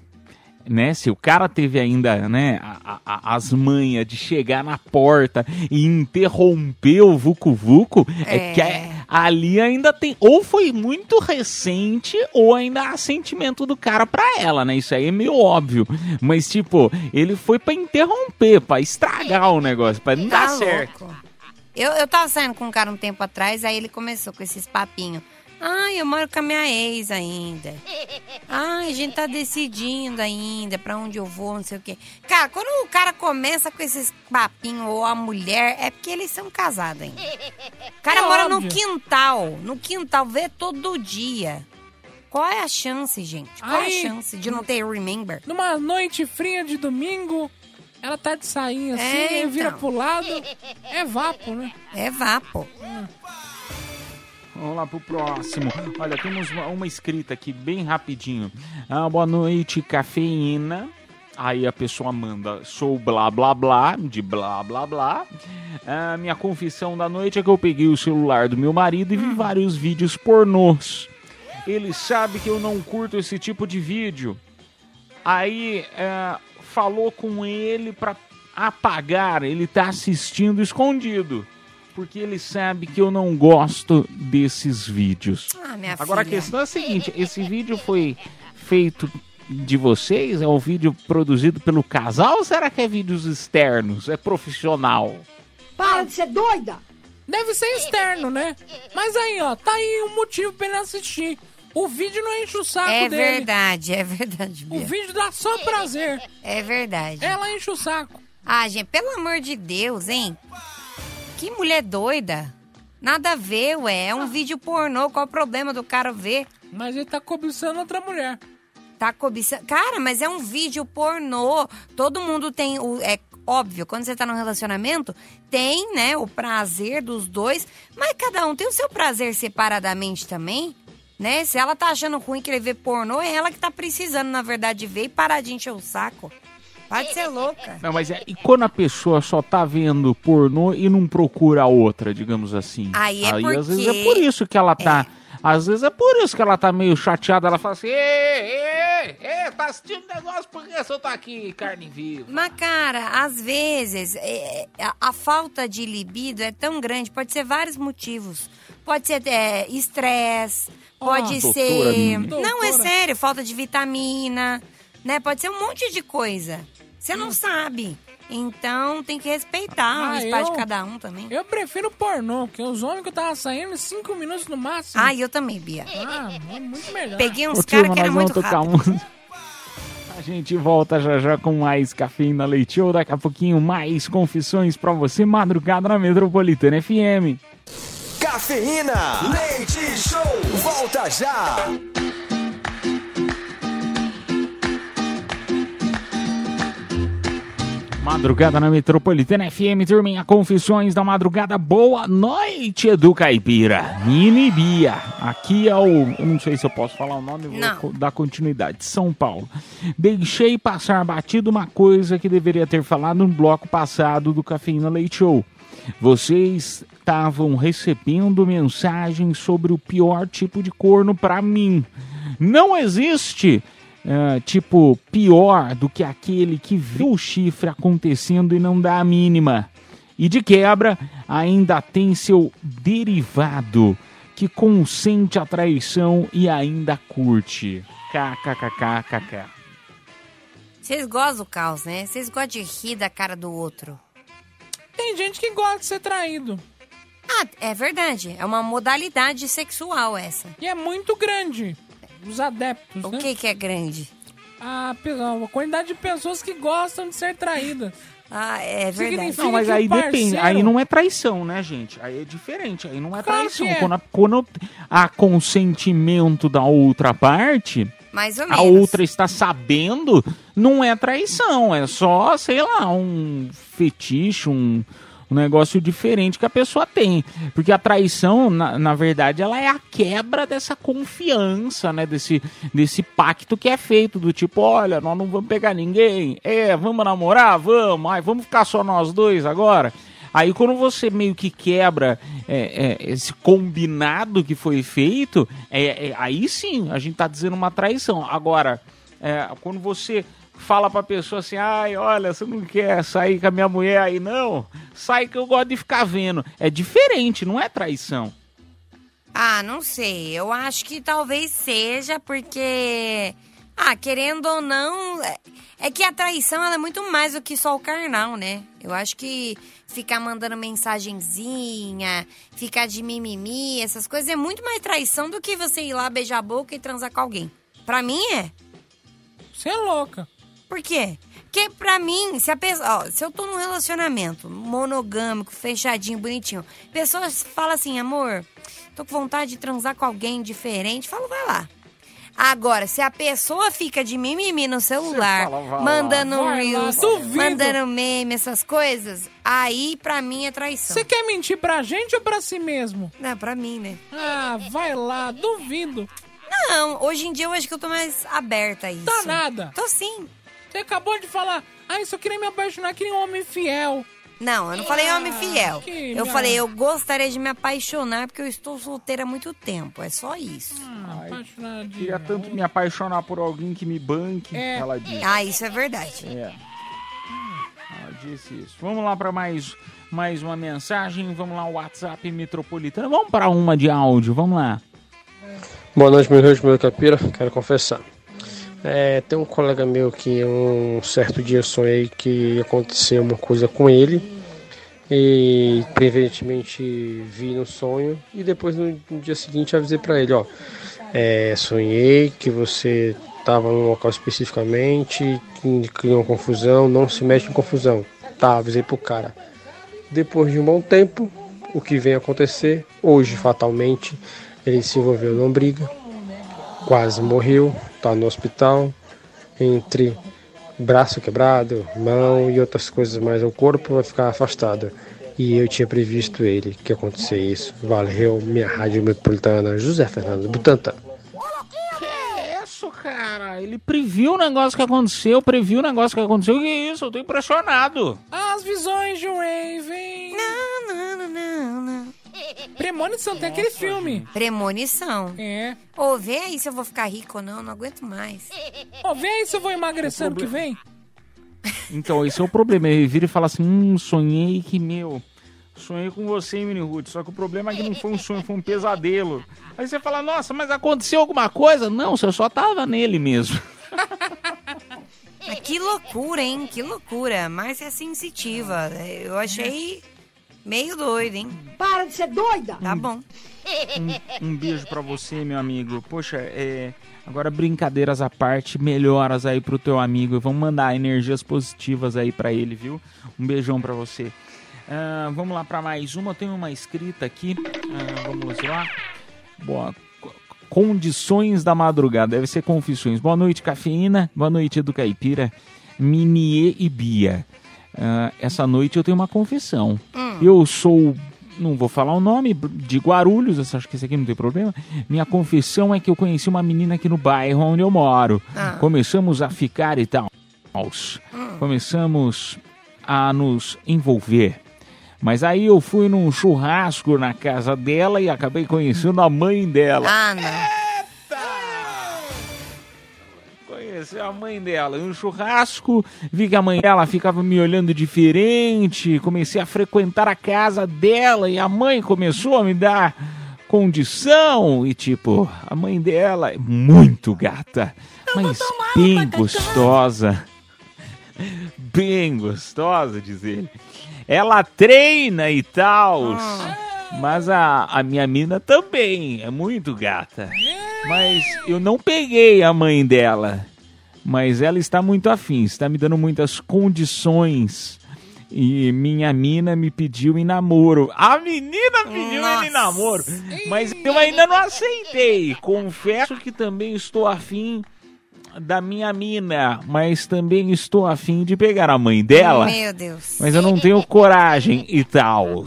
A: né? Se o cara teve ainda, né, a- a- as manhas de chegar na porta e interromper o Vucu Vucu, é,
B: É.
A: que a- ali ainda tem. Ou foi muito recente, ou ainda há sentimento do cara pra ela, né? Isso aí é meio óbvio. Mas, tipo, ele foi pra interromper, pra estragar o negócio, pra não
B: Tá
A: dar certo.
B: Eu, eu tava saindo com um cara um tempo atrás, aí ele começou com esses papinhos. Ai, eu moro com a minha ex ainda. Ai, a gente tá decidindo ainda pra onde eu vou, não sei o quê. Cara, quando o cara começa com esses papinhos ou a mulher, é porque eles são casados ainda. O cara
C: É
B: mora no
C: óbvio.
B: quintal, no quintal, vê todo dia. Qual é a chance, gente? Qual é a chance de não ter remember?
C: Numa noite fria de domingo, ela tá de sainha assim,
B: É,
C: aí vira
B: então.
C: pro lado. É vapo, né?
B: É vapo.
A: Vamos lá pro próximo. Olha, temos uma, uma escrita aqui bem rapidinho. Ah, boa noite, cafeína. Aí a pessoa manda, sou blá blá blá, de blá blá blá. Ah, minha confissão da noite é que eu peguei o celular do meu marido e vi vários vídeos pornôs. Ele sabe que eu não curto esse tipo de vídeo. Aí é, falou com ele pra apagar, ele tá assistindo escondido. Porque ele sabe que eu não gosto desses vídeos.
B: Ah, minha
A: Agora a
B: filha.
A: questão é a seguinte: esse vídeo foi feito de vocês? É um vídeo produzido pelo casal ou será que é vídeos externos? É profissional?
C: Para de ser doida! Deve ser externo, né? Mas aí, ó, tá aí um motivo pra ele assistir. O vídeo não enche o saco
B: É
C: dele.
B: verdade, é verdade.
C: O
B: Bia.
C: vídeo dá só prazer.
B: É verdade.
C: Ela enche o saco.
B: Ah, gente, pelo amor de Deus, hein? Que mulher doida. Nada a ver, ué. É um vídeo pornô. Qual o problema do cara ver?
C: Mas ele tá cobiçando outra mulher.
B: Tá cobiçando. Cara, mas é um vídeo pornô. Todo mundo tem o. É óbvio, quando você tá num relacionamento, tem, né, o prazer dos dois. Mas cada um tem o seu prazer separadamente também. Né? Se ela tá achando ruim que ele vê pornô, é ela que tá precisando, na verdade, de ver e parar de encher o saco. Pode ser louca.
A: Não, mas é, e quando a pessoa só tá vendo pornô e não procura outra, digamos assim?
B: Aí é
A: às vezes
B: porque-
A: é por isso que ela tá. Às vezes é por isso que ela tá meio chateada. Ela fala assim: Ê, ê, ê, tá assistindo negócio porque você tá aqui, carne viva.
B: Mas, cara, às vezes é, a, a falta de libido é tão grande, pode ser vários motivos. Pode ser é, estresse, pode
A: doutora
B: ser.
A: minha.
B: Não, é
C: Doutora.
B: sério, falta de vitamina, né? Pode ser um monte de coisa. Você não sabe. Então tem que respeitar o
C: Ah,
B: espaço
C: eu-
B: de cada um também.
C: Eu prefiro pornô, porque os homens que eu tava saindo, cinco minutos no máximo.
B: Ah, eu também, Bia.
C: Ah, é muito melhor.
B: Peguei uns caras que era
A: nós vamos
B: muito
A: música. A gente volta já já com mais Cafeína Leite Show. Daqui a pouquinho mais confissões pra você, madrugada na Metropolitana FM.
D: Cafeína, leite show, volta já.
A: Madrugada na Metropolitana FM, turminha, confissões da madrugada. Boa noite, Edu Caipira. Mini Bia. Aqui é o. Eu não sei se eu posso falar o nome,
B: Não.
A: vou dar continuidade. São Paulo. Deixei passar batido uma coisa que deveria ter falado no bloco passado do Cafeína Leite Show. Vocês estavam recebendo mensagens sobre o pior tipo de corno pra mim. Não existe é, tipo, pior do que aquele que vê o chifre acontecendo e não dá a mínima. E de quebra, ainda tem seu derivado, que consente a traição e ainda curte. KKKKKK.
B: Vocês gostam do caos, né? Vocês gostam de rir da cara do outro.
C: Tem gente que gosta de ser traído.
B: Ah, é verdade. É uma modalidade sexual essa.
C: E é muito grande. Os adeptos,
B: O
C: né?
B: que que é grande?
C: A, pe- a quantidade de pessoas que gostam de ser traídas.
B: Ah, é verdade.
A: Não, mas
C: que
A: aí
C: o
A: depende.
C: parceiro-
A: Aí não é traição, né, gente? Aí é diferente. Aí não é
C: Claro
A: traição.
C: é.
A: Quando, quando há consentimento da outra parte,
B: Mais ou
A: a
B: menos.
A: outra está sabendo, não é traição. É só, sei lá, um fetiche, um, um negócio diferente que a pessoa tem. Porque a traição, na, na verdade, ela é a quebra dessa confiança, né? Desse, desse pacto que é feito, do tipo, olha, nós não vamos pegar ninguém. É, vamos namorar? Vamos. Ai, vamos ficar só nós dois agora? Aí quando você meio que quebra é, é, esse combinado que foi feito, é, é- aí sim a gente tá dizendo uma traição. Agora, é, quando você fala pra pessoa assim, ai, olha, você não quer sair com a minha mulher aí, não? Sai que eu gosto de ficar vendo. É diferente, não é traição.
B: Ah, não sei. Eu acho que talvez seja porque. Ah, querendo ou não. é- É que a traição é muito mais do que só o carnal, né? Eu acho que ficar mandando mensagenzinha, ficar de mimimi, essas coisas é muito mais traição do que você ir lá beijar a boca e transar com alguém. Pra mim é.
C: Você é louca.
B: Por quê? Porque pra mim, se a pessoa. Ó, se eu tô num relacionamento monogâmico, fechadinho, bonitinho, pessoas falam assim, amor, tô com vontade de transar com alguém diferente, falo, vai lá. Agora, se a pessoa fica de mimimi no celular,
C: fala, lá.
B: mandando
C: lá,
B: reels,
C: duvido.
B: mandando meme, essas coisas, aí pra mim é traição.
C: Você quer mentir pra gente ou pra si mesmo?
B: Não, pra mim, né?
C: Ah, vai lá, duvido.
B: Não, hoje em dia eu acho que eu tô mais aberta a isso.
C: Tá nada.
B: Tô sim.
C: Você acabou de falar, ah, isso eu queria me apaixonar, queria um homem fiel.
B: Não, eu não falei homem fiel.
C: Ah, que
B: Eu falei, eu gostaria de me apaixonar porque eu estou solteira há muito tempo. É só isso.
C: Ah, apaixonadinha.
A: Queria tanto me apaixonar por alguém que me banque,
C: É.
A: ela disse.
B: Ah, isso é verdade.
A: É. Ela disse isso. Vamos lá para mais, mais uma mensagem. Vamos lá, o WhatsApp metropolitano. Vamos para uma de áudio, vamos lá.
K: Boa noite, meu Deus, meu capira. Quero confessar. É, tem um colega meu que um certo dia eu sonhei que aconteceu uma coisa com ele e preventemente vi no sonho e depois no, no dia seguinte avisei pra ele, ó, é, sonhei que você estava num local especificamente, que criou uma confusão, não se mete em confusão. Tá, avisei pro cara. Depois de um bom tempo, o que vem acontecer, hoje fatalmente, ele se envolveu numa briga, quase morreu, tá no hospital, entre braço quebrado, mão e outras coisas mais, o corpo vai ficar afastado. E eu tinha previsto ele que ia acontecer isso. Valeu, minha rádio metropolitana, José Fernando
A: é isso, cara? Ele previu o negócio que aconteceu, previu o negócio que aconteceu. Que isso? Eu tô impressionado.
C: As visões de Raven. Premonição, tem aquele filme.
B: Premonição.
C: É.
B: Ô, vê aí se eu vou ficar rico ou não, não aguento mais.
C: Ó, vê aí se eu vou emagrecer ano que vem.
A: Então, esse é o problema. Ele vira e fala assim: Hum, sonhei que meu. Sonhei com você, Mini Ruth. Só que o problema é que não foi um sonho, foi um pesadelo. Aí você fala: Nossa, mas aconteceu alguma coisa? Não, você só tava nele mesmo.
B: Mas que loucura, hein? Que loucura. Márcia é sensitiva. Eu achei Meio doido, hein?
C: Para de ser doida!
B: Tá bom.
A: Um, um beijo pra você, meu amigo. Poxa, é. Agora, brincadeiras à parte, melhoras aí pro teu amigo. Vamos mandar energias positivas aí pra ele, viu? Um beijão pra você. Ah, vamos lá pra mais uma. Eu tenho uma escrita aqui. Ah, vamos lá. Boa. Co- Condições da madrugada. Deve ser confissões. Boa noite, cafeína. Boa noite, Edu Caipira. Minier e Bia. Ah, essa noite eu tenho uma confissão. Eu sou, não vou falar o nome, de Guarulhos, acho que esse aqui não tem problema. Minha confissão é que eu conheci uma menina aqui no bairro onde eu moro.
L: Ah.
A: Começamos a ficar e tal. Começamos a nos envolver. Mas aí eu fui num churrasco na casa dela e acabei conhecendo a mãe dela.
B: Ah, não.
A: Conheci a mãe dela em um churrasco, vi que a mãe dela ficava me olhando diferente, comecei a frequentar a casa dela e a mãe começou a me dar condição e tipo, a mãe dela é muito gata, mas bem gostosa. Bem gostosa, diz ele. Ela treina e tal. Mas a, a minha mina também é muito gata. Mas eu não peguei a mãe dela. Mas ela está muito afim, está me dando muitas condições. E minha mina me pediu em namoro. A menina pediu ele em namoro. Mas eu ainda não aceitei. Confesso que também estou afim da minha mina, mas também estou afim de pegar a mãe dela.
B: Meu Deus.
A: Mas eu não tenho coragem e tal.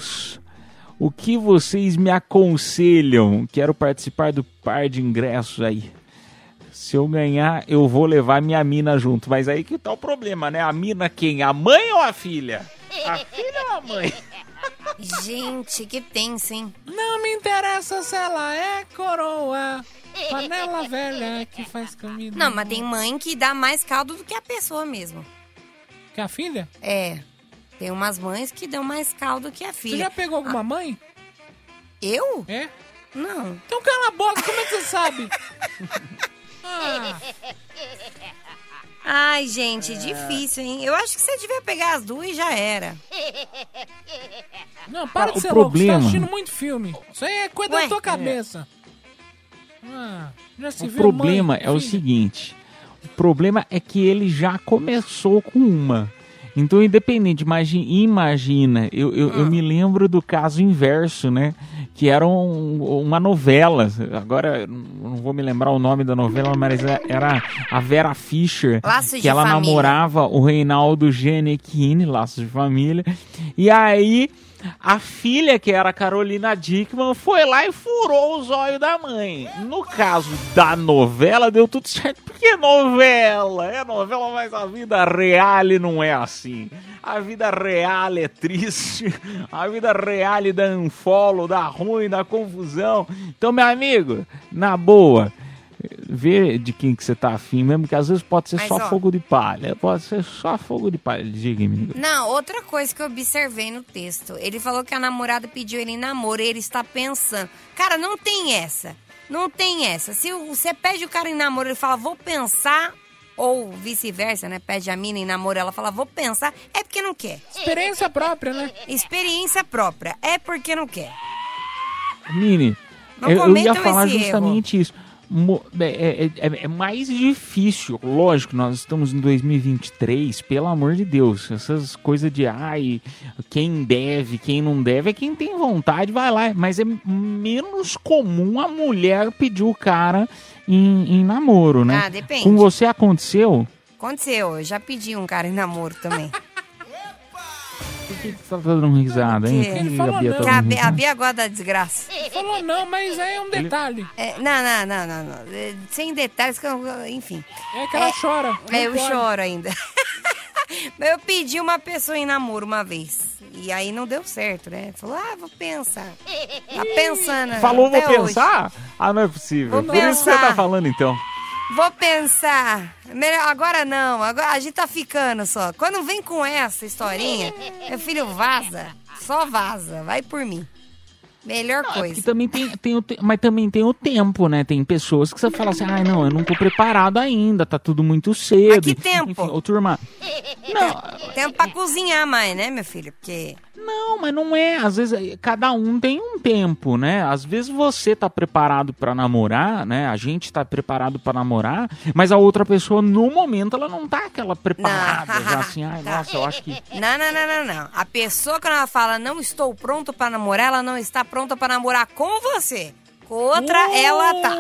A: O que vocês me aconselham? Quero participar do par de ingressos aí. Se eu ganhar, eu vou levar minha mina junto. Mas aí que tá o problema, né? A mina quem? A mãe ou a filha? A filha ou a mãe? [LAUGHS]
B: Gente, que tenso, hein?
C: Não me interessa se ela é coroa. Panela velha que faz comida.
B: Não, mas tem mãe que dá mais caldo do que a pessoa mesmo.
C: Que a filha?
B: É. Tem umas mães que dão mais caldo que a filha.
C: Você já pegou alguma mãe?
B: Eu?
C: É?
B: Não.
C: Então cala a boca, como é que você sabe? [LAUGHS] Ah, [LAUGHS]
B: Ai, gente, difícil, hein? Eu acho que você devia pegar as duas e já era.
C: não, para
A: Ah,
C: de
A: o
C: ser louco, você
A: problema-
C: tá assistindo muito filme. Isso aí é coisa
B: Ué?
C: da tua cabeça. Ah, já se
A: O
C: viu
A: problema
C: mãe,
A: é o seguinte: o problema é que ele já começou com uma. Então, independente, imagina, imagina eu, eu, eu me lembro do caso inverso, né? Que era um- uma novela. Agora, não vou me lembrar o nome da novela, mas é- era a Vera Fischer.
B: Laços
A: que ela
B: Família.
A: namorava o Reinaldo Gianecchini, Laços de Família. E aí, a filha, que era a Carolina Dickman, foi lá e furou os olhos da mãe. No caso da novela, deu tudo certo. Porque é novela, é novela, mas a vida real não é assim. A vida real é triste. A vida real dá unfollow, dá ruim, dá confusão. Então, meu amigo, na boa, vê de quem que você tá afim mesmo, que às vezes pode ser
B: Mas,
A: só
B: ó.
A: fogo de palha. Pode ser só fogo de palha. Diga, menino.
B: Não, outra coisa que eu observei no texto. Ele falou que a namorada pediu ele em namoro e ele está pensando. Cara, não tem essa. Não tem essa. Se você pede o cara em namoro, ele fala, vou pensar. Ou vice-versa, né? Pede a mina em namoro, ela fala, vou pensar. É porque não quer.
C: Experiência própria, né?
B: Experiência própria. É porque não quer.
A: Mini,
B: Não
A: eu, eu ia falar justamente isso. Mo- É, é- é- é mais difícil, lógico, nós estamos em 2023, pelo amor de Deus. Essas coisas de ai, quem deve, quem não deve, é quem tem vontade, vai lá. Mas é menos comum a mulher pedir o cara em, em namoro, né?
B: Ah, depende.
A: Com você aconteceu?
B: Aconteceu, eu já pedi um cara em namoro também. [LAUGHS]
A: Que você tá dando risada, hein?
B: Que-
A: Por que
C: Ele
A: a
C: falou
A: Bia tá
C: não.
B: Que a, a
A: risada?
B: Bia gosta da desgraça.
C: Falou não, mas aí é um detalhe.
B: É, não, não, não, não, não. É, Sem detalhes, que eu, enfim.
C: É que ela chora. não
B: É, eu
C: pode.
B: choro ainda. Mas [LAUGHS] eu pedi uma pessoa em namoro uma vez. E aí não deu certo, né? Falou, ah, vou pensar. Tá pensando.
A: Falou, vou
B: até hoje.
A: pensar? Ah, não é possível.
B: Vou
A: Por isso que você
B: pensar.
A: tá falando, então.
B: Vou pensar. Melhor, agora não. Agora a gente tá ficando só. Quando vem com essa historinha, [LAUGHS] meu filho vaza. Só vaza. Vai por mim. Melhor
A: E
B: coisa.
A: também tem, tem o te- mas também tem o tempo, né? Tem pessoas que você fala assim, ai não, eu não tô preparado ainda, tá tudo muito cedo.
B: Mas que tempo?
A: Enfim, ô turma, [LAUGHS]
B: Tempo pra cozinhar mais, né, meu filho? Porque
A: Não, mas não é. Às vezes cada um tem um tempo, né? Às vezes você tá preparado para namorar, né? A gente tá preparado para namorar, mas a outra pessoa no momento ela não tá aquela preparada,
B: Não.
A: já assim, ai, nossa, eu acho que [LAUGHS]
B: Não, não, não, não, não. A pessoa quando ela fala não estou pronto pra namorar, ela não está pronta pra namorar com você. Com outra, ela tá.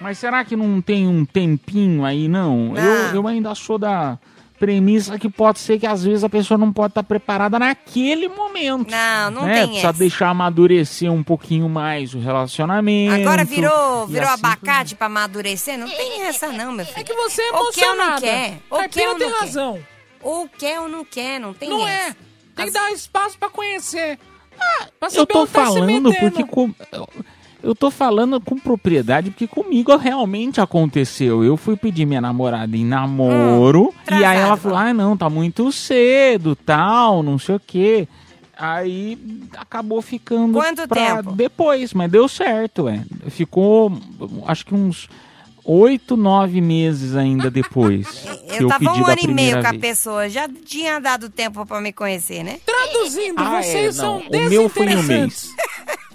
A: Mas será que não tem um tempinho aí, não? Eu, eu ainda sou da premissa que pode ser que às vezes a pessoa não pode estar preparada naquele momento.
B: Não, não
A: né?
B: tem
A: Precisa
B: essa.
A: deixar amadurecer um pouquinho mais o relacionamento.
B: Agora virou, virou
A: assim
B: abacate pra amadurecer? Não tem essa não, meu filho. É
C: que você é
B: Ou quer ou não
C: emocionada.
B: quer. Ou
C: Caipira
B: quer ou
C: tem
B: não quer.
C: razão.
B: Ou quer ou não quer, não tem
C: Não
B: essa.
C: é. Tem que dar espaço pra conhecer. Ah, pra
A: Eu tô
C: onde tá se
A: falando porque com- eu- eu tô falando com propriedade porque comigo realmente aconteceu. Eu fui pedir minha namorada em namoro e aí ela falou: "Ah, não, tá muito cedo, tal, não sei o quê". Aí acabou ficando
B: Quanto
A: pra
B: tempo?
A: depois, mas deu certo, é. Ficou acho que uns oito, nove meses ainda depois. [LAUGHS] que
B: Eu tava
A: pedi
B: um ano e meio com a
A: vez.
B: pessoa, já tinha dado tempo pra me conhecer, né?
C: Traduzindo,
A: Ah, é,
C: vocês
A: não.
C: são
A: O meu foi um
C: desinteressantes. [LAUGHS]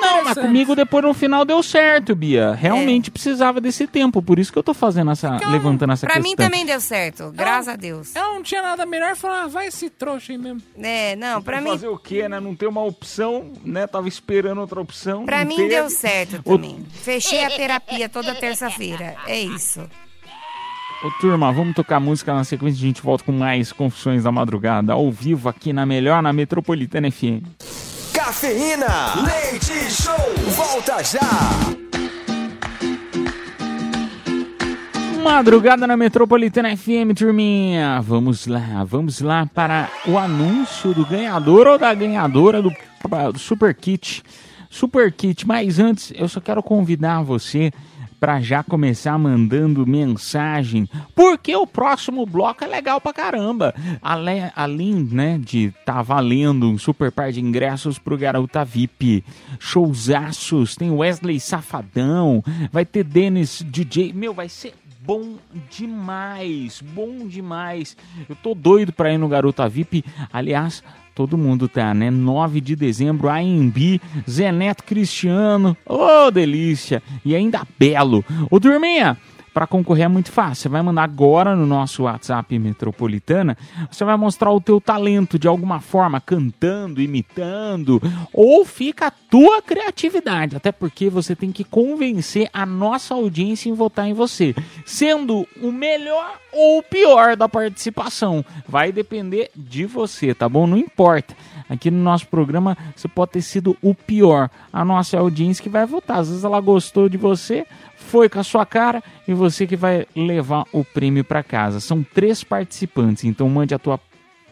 A: Não, mas comigo depois no final deu certo, Bia. Realmente precisava desse tempo, por isso que eu tô fazendo essa, levantando essa
B: Pra
A: questão.
B: mim também deu certo, graças a Deus.
C: Ela não tinha nada melhor falou, ah, vai esse trouxa aí mesmo.
B: É, não, pra mim,
A: Fazer o quê, né? Não ter uma opção, né? Tava esperando outra opção.
B: pra mim
A: teve.
B: deu certo também. Fechei a terapia toda terça-feira, é isso.
A: Ô, turma, vamos tocar música na sequência. A gente volta com mais Confissões da Madrugada, ao vivo aqui na Melhor, na Metropolitana FM.
D: Cafeína, leite show, volta já.
A: Madrugada na Metropolitana FM, turminha. Vamos lá, vamos lá para o anúncio do ganhador ou da ganhadora do, do Super Kit. Super Kit, mas antes eu só quero convidar você para já começar mandando mensagem, porque o próximo bloco é legal pra caramba. Ale- Além, né, de tá valendo um super par de ingressos pro Garota VIP, showzaços, tem Wesley Safadão, vai ter Dennis DJ, meu, vai ser bom demais, bom demais. Eu tô doido pra ir no Garota VIP. Aliás, todo mundo tá, né? 9 de dezembro, AMB, Zé Neto Cristiano. Ô, delícia! E ainda Belo. Ô, turminha, para concorrer é muito fácil. Você vai mandar agora no nosso WhatsApp Metropolitana. Você vai mostrar o teu talento de alguma forma, cantando, imitando, ou fica a tua criatividade. Até porque você tem que convencer a nossa audiência em votar em você, sendo o melhor ou o pior da participação. Vai depender de você, tá bom? Não importa. Aqui no nosso programa você pode ter sido o pior. A nossa audiência que vai votar. Às vezes ela gostou de você, foi com a sua cara e você que vai levar o prêmio para casa. São três participantes, então mande a tua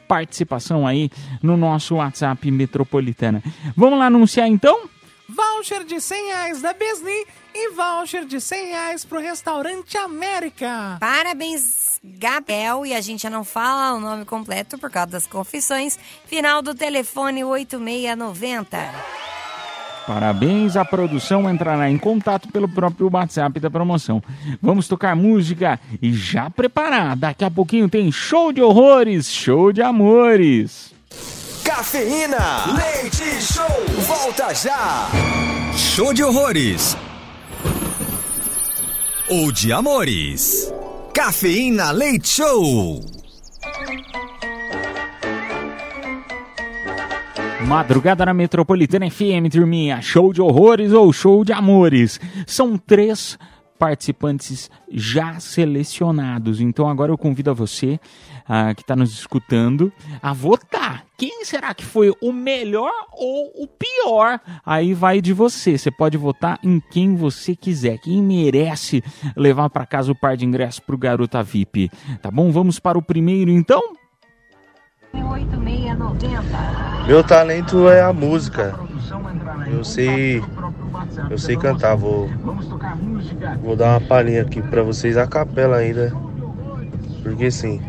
A: participação aí no nosso WhatsApp Metropolitana. Vamos lá anunciar então?
C: Voucher de 100 reais da Besni e voucher de 100 reais pro restaurante América.
B: Parabéns, Gabriel. E a gente já não fala o nome completo por causa das confissões. Final do telefone 8690.
A: Parabéns, a produção entrará em contato pelo próprio WhatsApp da promoção. Vamos tocar música e já preparar. Daqui a pouquinho tem show de horrores, show de amores.
D: Cafeína, leite show, volta já.
J: Show de horrores. Ou de amores. Cafeína Leite Show.
A: Madrugada na Metropolitana FM, turminha. Show de horrores ou show de amores. São três participantes já selecionados. Então agora eu convido a você ah, que está nos escutando a votar. Quem será que foi o melhor ou o pior? Aí vai de você. Você pode votar em quem você quiser. Quem merece levar para casa o par de ingressos para o Garota VIP. Tá bom? Vamos para o primeiro então?
B: 8690.
L: Meu talento é a música. Eu sei, eu sei cantar. Vou, vou dar uma palhinha aqui pra vocês a capela ainda, porque sim.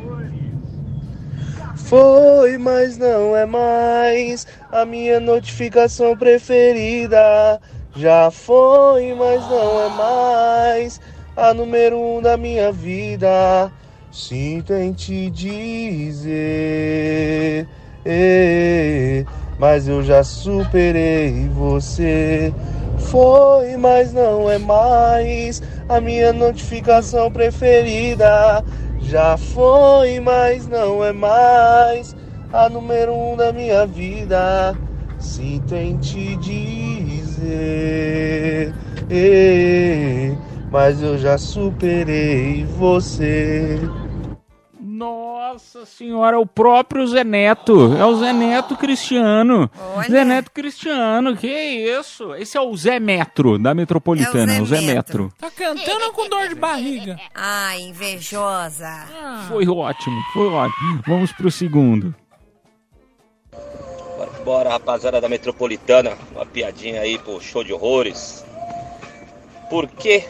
L: Foi, mas não é mais a minha notificação preferida. Já foi, mas não é mais a número um da minha vida. Sinto em te dizer mas eu já superei você. Foi, mas não é mais a minha notificação preferida. Já foi, mas não é mais a número um da minha vida. Se tem te dizer, mas eu já superei você.
A: Nossa senhora, é o próprio Zé Neto. É o Zé Neto Cristiano.
B: Olha.
A: Zé Neto Cristiano, que isso? Esse é o Zé Metro da Metropolitana,
B: É
A: o
B: o
A: Zé,
B: Zé
A: Metro.
C: Tá cantando ou com dor de barriga?
B: Ai, invejosa.
A: Foi ótimo, foi ótimo. Vamos pro segundo.
M: Bora, rapaziada da Metropolitana, uma piadinha aí pro show de horrores. Por que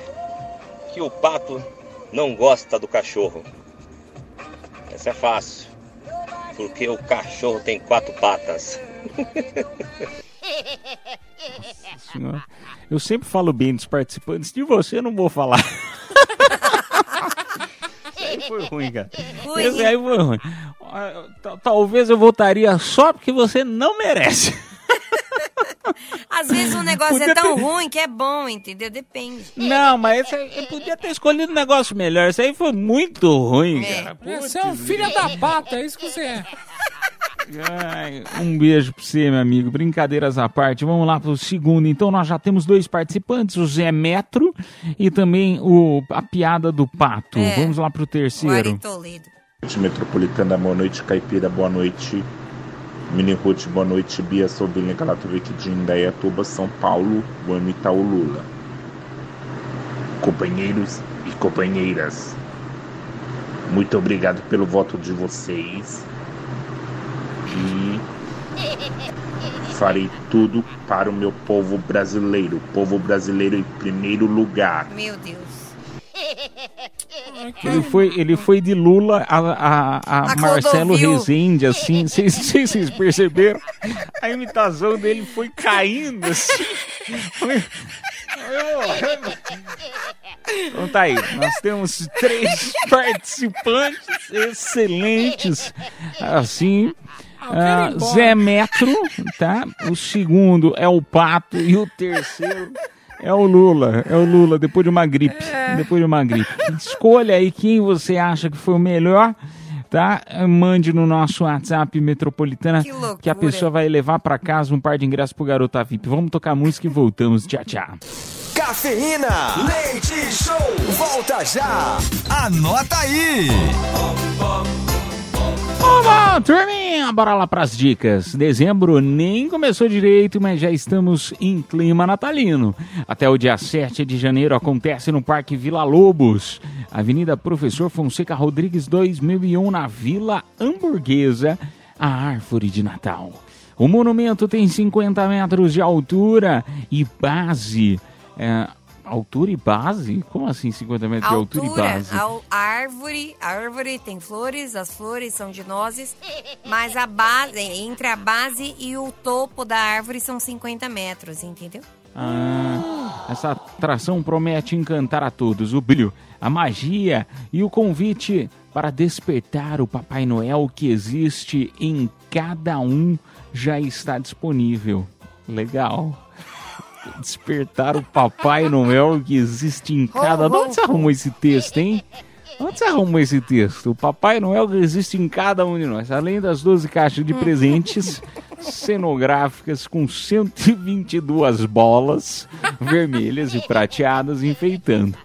M: que o pato não gosta do cachorro? Essa é fácil. Porque o cachorro tem quatro patas.
A: Senhora, Eu sempre falo bem dos participantes, de você eu não vou falar. Esse aí foi ruim, cara.
B: Ruim.
A: Esse aí foi ruim. Ah, ta- Talvez eu votaria só porque você não merece.
B: Às vezes um negócio
A: Podia
B: é tão
A: ter-
B: ruim que é bom, entendeu? Depende.
A: Não, mas esse aí- eu podia ter escolhido um negócio melhor. Isso aí foi muito ruim, cara.
C: Você é um filho da pata, é isso que você é.
A: Ai, um beijo pra você, meu amigo. Brincadeiras à parte. Vamos lá pro segundo. Então, nós já temos dois participantes, o Zé Metro e também o, a piada do pato.
B: É.
A: Vamos lá pro terceiro.
N: Metropolitana, boa noite, Caipira, boa noite, Mini Ruth, boa noite, Bia Sobrinha Galatovic de Indaiatuba, São Paulo, imitar o Lula. Companheiros e companheiras, muito obrigado pelo voto de vocês e farei tudo para o meu povo brasileiro, povo brasileiro em primeiro lugar.
B: Meu Deus. [LAUGHS]
A: Ele foi, ele foi de Lula a, a, a
B: A
A: Marcelo
B: Clodovil.
A: Rezende, assim. [LAUGHS] Vocês vocês- vocês perceberam? A imitação dele foi caindo, assim. Foi- Então tá aí, nós temos três [LAUGHS] participantes excelentes, assim, ah, Zé Metro, tá? O segundo é o Pato e o terceiro é o Lula, é o Lula, depois de uma gripe, depois de uma gripe. Escolha aí quem você acha que foi o melhor, tá? Mande no nosso WhatsApp Metropolitana
B: Que
A: que a pessoa vai levar pra casa um par de ingressos pro Garota VIP. Vamos tocar música e voltamos. Tchau, tchau.
D: Cafeína, leite show, volta já.
J: Anota aí!
A: Vamos, turminha, bora lá pras dicas. Dezembro nem começou direito, mas já estamos em clima natalino. Até o dia 7 de janeiro acontece no Parque Vila Lobos, Avenida Professor Fonseca Rodrigues 2001, na Vila Hamburguesa, a Árvore de Natal. O monumento tem 50 metros de altura e base. é, altura e base? Como assim 50 metros de altura e
B: Altura,
A: base?
B: a a árvore, a árvore tem flores, as flores são de nozes, mas a base, entre a base e o topo da árvore são 50 metros, entendeu?
A: Ah, essa atração promete encantar a todos. O brilho, a magia e o convite para despertar o Papai Noel que existe em cada um já está disponível. Legal. Despertar o Papai Noel que existe em cada. De onde você arrumou esse texto, hein? Onde você arrumou esse texto? O Papai Noel que existe em cada um de nós. Além das 12 caixas de presentes cenográficas com 122 bolas vermelhas e prateadas enfeitando.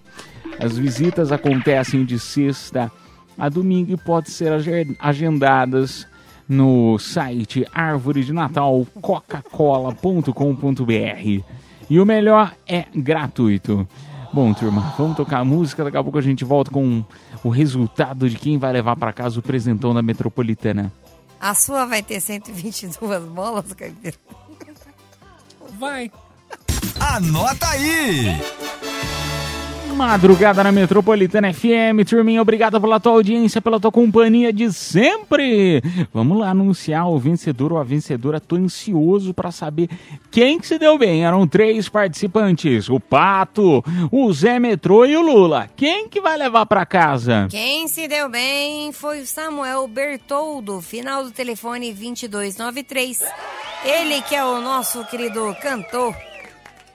A: As visitas acontecem de sexta a domingo e podem ser age- agendadas no site árvore de Natal coca-cola.com.br. E o melhor é gratuito. Bom, turma, vamos tocar a música. Daqui a pouco a gente volta com o resultado de quem vai levar para casa o presentão da Metropolitana.
B: A sua vai ter 122 bolas, Caipira?
C: Vai.
J: Anota aí!
A: Madrugada na Metropolitana FM. Turminha, obrigado pela tua audiência, pela tua companhia de sempre. Vamos lá anunciar o vencedor ou a vencedora. Tô ansioso para saber quem que se deu bem. Eram três participantes: o Pato, o Zé Metrô e o Lula. Quem que vai levar para casa?
B: Quem se deu bem foi o Samuel Bertoldo, final do telefone 2293. Ele que é o nosso querido cantor.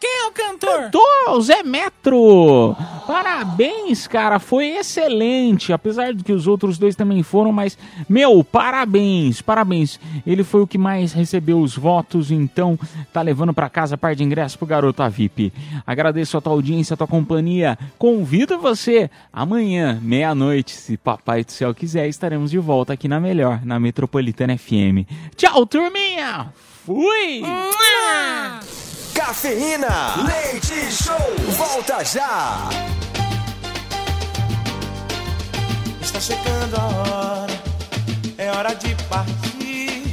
C: Quem é o cantor?
A: Cantor, o Zé Metro. Parabéns, cara, foi excelente. Apesar de que os outros dois também foram, mas, meu, parabéns, parabéns. Ele foi o que mais recebeu os votos, então tá levando para casa a par de ingresso pro Garota VIP. Agradeço a tua audiência, a tua companhia. Convido você amanhã, meia-noite, se Papai do Céu quiser, estaremos de volta aqui na Melhor, na Metropolitana FM. Tchau, turminha! Fui!
D: Cafeína. Leite Show. Volta já.
O: Está chegando a hora, é hora de partir.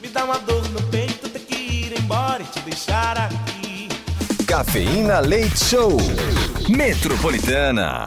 O: Me dá uma dor no peito, ter que ir embora e te deixar aqui.
D: Cafeína Leite Show. Metropolitana.